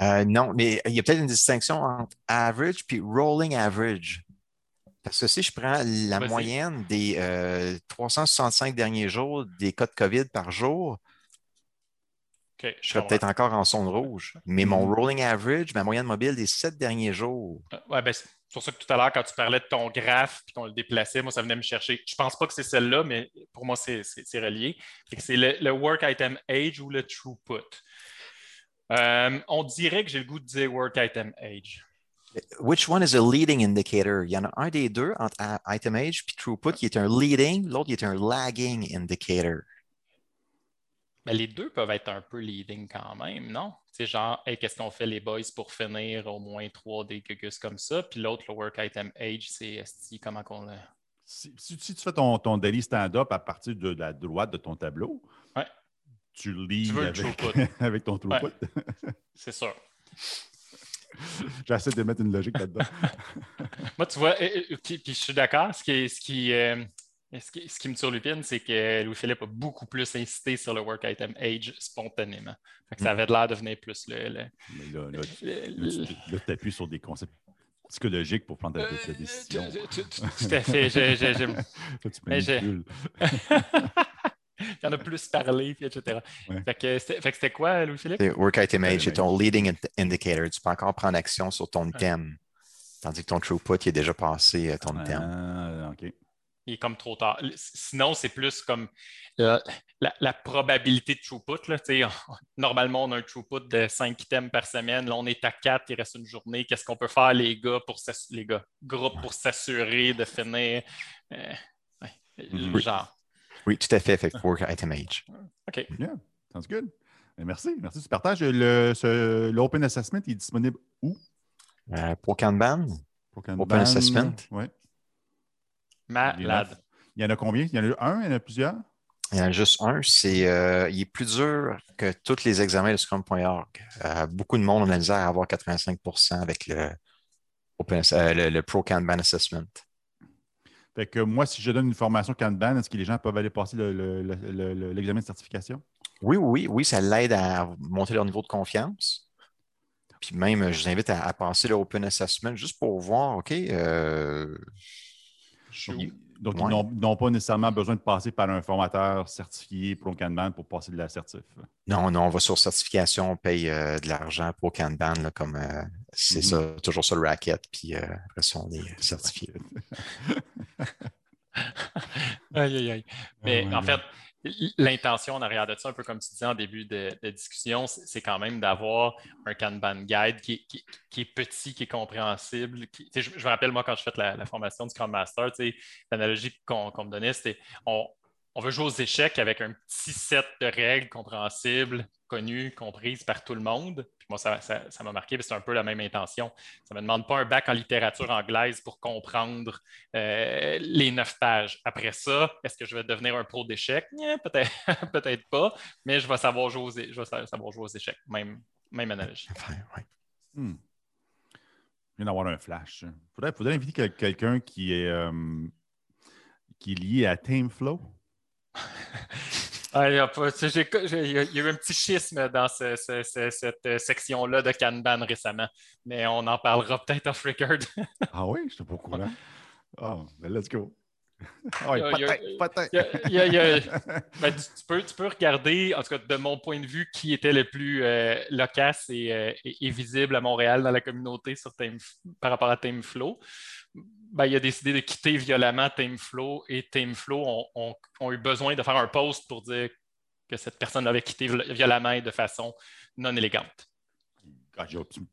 Euh, non, mais il y a peut-être une distinction entre average puis rolling average. Parce que si je prends la moyenne des euh, 365 derniers jours des cas de COVID par jour, Je serais peut-être encore en zone rouge. Mais mon rolling average, ma moyenne mobile des sept derniers jours, Euh, Ouais, ben, c'est pour ça que tout à l'heure, quand tu parlais de ton graphe puis qu'on le déplaçait, moi, ça venait me chercher. Je pense pas que c'est celle-là, mais pour moi, c'est relié. C'est le, le work item age ou le throughput. Euh, on dirait que j'ai le goût de dire work item age. which one is a leading indicator? Il y en a un des deux entre item age puis throughput qui est un leading, l'autre qui est un lagging indicator. Ben, les deux peuvent être un peu leading quand même, non? C'est genre, hey, qu'est-ce qu'on fait les boys pour finir au moins trois des gugus comme ça? Puis l'autre, le work item age, c'est comment qu'on le. Si, si- si tu fais ton, ton daily stand-up à partir de la droite de ton tableau, Ouais. tu lis avec, avec ton throughput. C'est sûr. J'essaie de mettre une logique là-dedans. Moi, tu vois, puis, puis je suis d'accord. Ce qui, ce, qui, euh, ce, qui, ce qui me turlupine, c'est que Louis-Philippe a beaucoup plus insisté sur le work item age spontanément. Fait que ça avait l'air de venir plus le. le- Mais là, là, tu- le- là, tu appuies sur des concepts psychologiques pour prendre ta, ta Euh, décision. tout- tout- tout- Tout à fait. Je- je- Toi, tu manipules. Il y en a plus parlé, puis etc. Ouais. Fait que c'était quoi, Louis-Philippe? Work item age, c'est ton leading indi- indicator. Tu peux encore prendre action sur ton thème. Tandis que ton throughput, il est déjà passé euh, ton thème. Ah, OK. Il est comme trop tard. Sinon, c'est plus comme la, la- la probabilité de throughput. Là, normalement, on a un throughput de 5 items par semaine. Là, on est à 4, il reste une journée. Qu'est-ce qu'on peut faire, les gars, pour les gars, groupe pour s'assurer de finir? euh, le Mhm. genre. Oui, tout à fait. Fait item age. OK. Yeah, sounds good. Eh, Merci. Merci du partage. L'Open Assessment est disponible où? Euh, pour Kanban, Pour Kanban? Open Assessment. Ouais. Malade. Il y en a combien? Il y en a un? Il y en a plusieurs? il y en a juste un. C'est, euh, il est plus dur que tous les examens de Scrum.org. Euh, beaucoup de monde a de la misère à avoir 85% avec le, Open, euh, le, le Pro Kanban Assessment. Fait que moi, si je donne une formation Kanban, est-ce que les gens peuvent aller passer le- le- le- le- le- l'examen de certification? Oui, oui, oui, ça l'aide à monter leur niveau de confiance. Puis même, je vous invite à, à passer le Open Assessment juste pour voir, OK, Donc, donc, Ouais. ils n'ont- pas nécessairement besoin de passer par un formateur certifié Pro Kanban pour passer de la certif. non, non, on va sur certification, on paye euh, de l'argent pour Kanban, là, comme euh, c'est Mhm. ça, toujours sur le racket, puis euh, après ça, on est certifié. Aïe, aïe, aïe. Mais ouais, en ouais. fait, l'intention en arrière de ça, un peu comme tu disais en début de, discussion, c'est quand même d'avoir un Kanban guide qui est, petit, qui est compréhensible. je, me rappelle, moi, quand je fais la, formation du Scrum Master, l'analogie qu'on qu'on me donnait, c'était on, on veut jouer aux échecs avec un petit set de règles compréhensibles, connues, comprises par tout le monde. Puis moi, ça m'a marqué, c'est un peu la même intention. Ça ne me demande pas un bac en littérature anglaise pour comprendre euh, les neuf pages. Après ça, est-ce que je vais devenir un pro d'échecs? peut-être, peut-être pas, mais je vais savoir jouer aux, je vais savoir jouer aux échecs. Même, même analogie. Hmm. Je viens d'avoir un flash. Il faudrait, inviter quelqu'un qui est, euh, qui est lié à Tameflow. Ah, il, y a eu un petit schisme dans cette euh, section-là de Kanban récemment, mais on en parlera peut-être off record. ah oui, je suis pas au courant. Oh, ben let's go. tu, peux, tu peux regarder, en tout cas de mon point de vue, qui était le plus euh, loquace euh, et, visible à Montréal dans la communauté sur par rapport à TameFlow. Ben, il a décidé de quitter violemment TameFlow et TameFlow ont, ont, eu besoin de faire un post pour dire que cette personne avait quitté violemment et de façon non élégante. Ah, j'ai aucune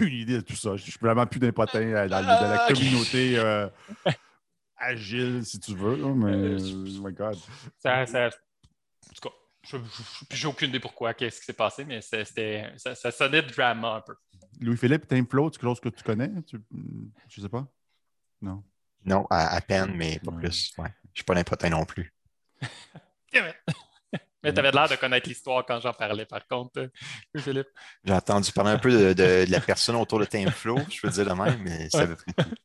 idée de tout ça. Je suis vraiment plus d'impotent dans, dans, la communauté. Euh, agile, si tu veux. mais, euh, oh my God. Ça, ça, en tout cas, j'ai aucune idée pourquoi, qu'est-ce qui s'est passé, mais c'était, ça, ça, sonnait de drama un peu. Louis-Philippe, Timeflow, tu que tu connais? Tu, je sais pas. Non. Non, à, peine, mais pas plus. Ouais. Je ne suis pas l'impotent non plus. Mais tu avais l'air de connaître l'histoire quand j'en parlais, par contre, euh, Philippe. J'ai entendu parler un peu de, la personne autour de Timeflow, je veux dire de même, mais ça veut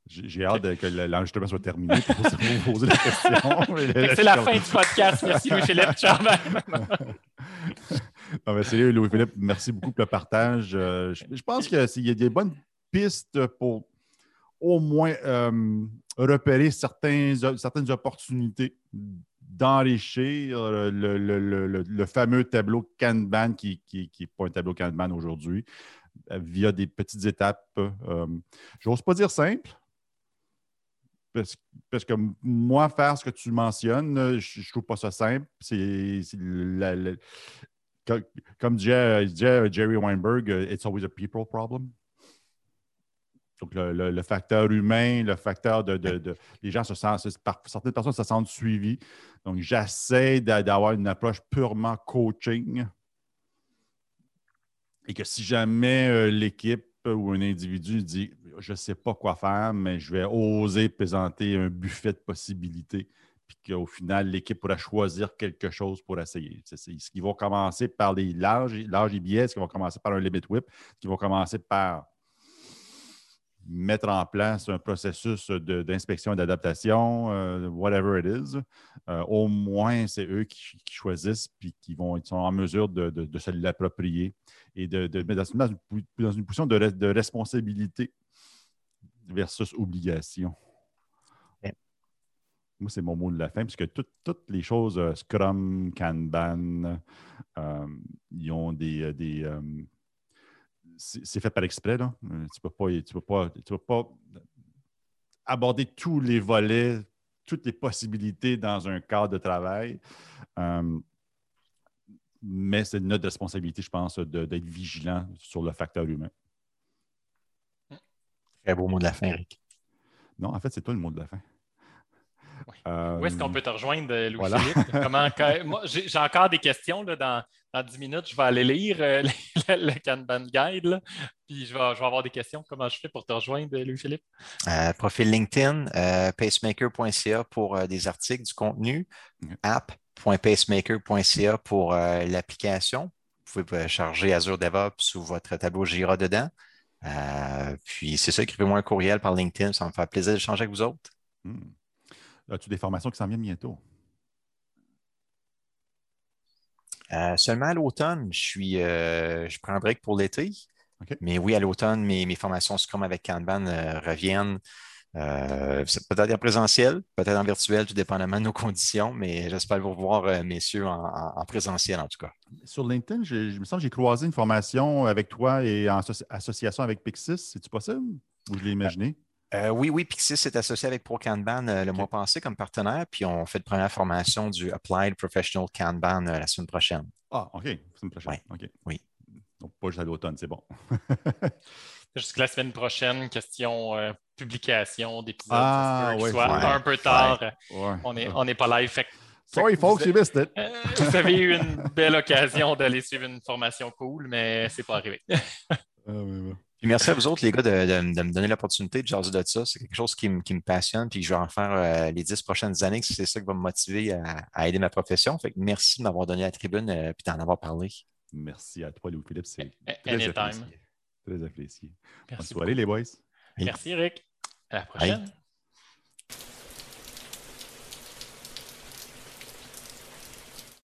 J'ai hâte que l'enregistrement soit terminé pour vous poser la question. C'est la fin du podcast. Merci, Louis-Philippe. Ciao, non, Salut, Louis-Philippe. Merci beaucoup pour le partage. Euh, je, pense qu'il y a des bonnes pistes pour au moins euh, repérer certaines opportunités d'enrichir le, le, fameux tableau Kanban qui n'est pas un tableau Kanban aujourd'hui euh, via des petites étapes. Euh, j'ose pas dire simple, parce, que moi, faire ce que tu mentionnes, je ne trouve pas ça simple. Comme disait Jerry Weinberg, it's always a people problem. Donc, le, facteur humain, le facteur de, les gens se sentent, certaines personnes se sentent suivies. Donc, j'essaie d'avoir une approche purement coaching. Et que si jamais euh, l'équipe ou un individu dit je ne sais pas quoi faire, mais je vais oser présenter un buffet de possibilités, puis qu'au final, l'équipe pourra choisir quelque chose pour essayer. Ce qui vont commencer par les larges, larges ce qui vont commencer par un limit whip, ce qui vont commencer par mettre en place un processus d'inspection et d'adaptation, euh, whatever it is, euh, au moins c'est eux qui, choisissent puis qui vont, sont en mesure de, se l'approprier et de, mettre dans, une, dans une position de, responsabilité versus obligation. Moi, c'est mon mot de la fin, puisque toutes les choses, euh, Scrum, Kanban, ils ont des, des c'est fait par exprès. Là. Euh, tu ne peux, pas, aborder tous les volets, toutes les possibilités dans un cadre de travail. Euh, mais c'est notre responsabilité, je pense, d'être vigilant sur le facteur humain. Très beau mot de la fin, Eric. Non, en fait, c'est toi le mot de la fin. Où est-ce qu'on peut te rejoindre, Louis-Philippe? j'ai encore des questions là, dans, dans 10 minutes. Je vais aller lire euh, le, Kanban Guide. puis je vais, avoir des questions. Comment je fais pour te rejoindre, Louis-Philippe? Euh, profil LinkedIn, euh, pacemaker.ca pour des articles, du contenu, app.pacemaker.ca pour l'application. Vous pouvez charger Azure DevOps sous votre tableau Jira dedans. puis c'est ça, écrivez-moi un courriel par LinkedIn, ça me fait plaisir d'échanger avec vous autres. Hmm. As-tu des formations qui s'en viennent bientôt? Euh, seulement à l'automne, je suis euh, je prends un break pour l'été. Mais oui, à l'automne, mes, formations Scrum avec Kanban euh, reviennent. peut-être en présentiel, peut-être en virtuel, tout dépendamment de nos conditions, mais j'espère vous revoir, messieurs, en, présentiel en tout cas. Sur LinkedIn, je, me sens que j'ai croisé une formation avec toi et en association avec Pixis. C'est-tu possible? Ou je l'ai imaginé? Euh, oui, oui, Pixis est associé avec Pro Kanban euh, le mois passé comme partenaire, puis on fait la première formation du Applied Professional Kanban euh, la semaine prochaine. Ah, OK, la semaine prochaine. Oui. oui. Donc, pas juste à l'automne, c'est bon. Jusqu'à la semaine prochaine, question publication d'épisodes. Ah, oui, soit un peu tard. on n'est on pas live. Fait Sorry, folks, you missed it. Euh, vous avez eu une belle occasion d'aller suivre une formation cool, mais c'est pas arrivé. Ah. Puis merci à vous autres, les gars, de, de- de me donner l'opportunité de jaser de ça. C'est quelque chose qui, me- qui me passionne, puis je vais en faire euh, les dix prochaines années, c'est ça qui va me motiver à, à aider ma profession. Fait que merci de m'avoir donné la tribune et d'en avoir parlé. Merci à toi, Louis-Philippe. C'est très Anytime. apprécié. Très apprécié. Bonne Merci, soirée, les boys. Merci Eric. À la prochaine.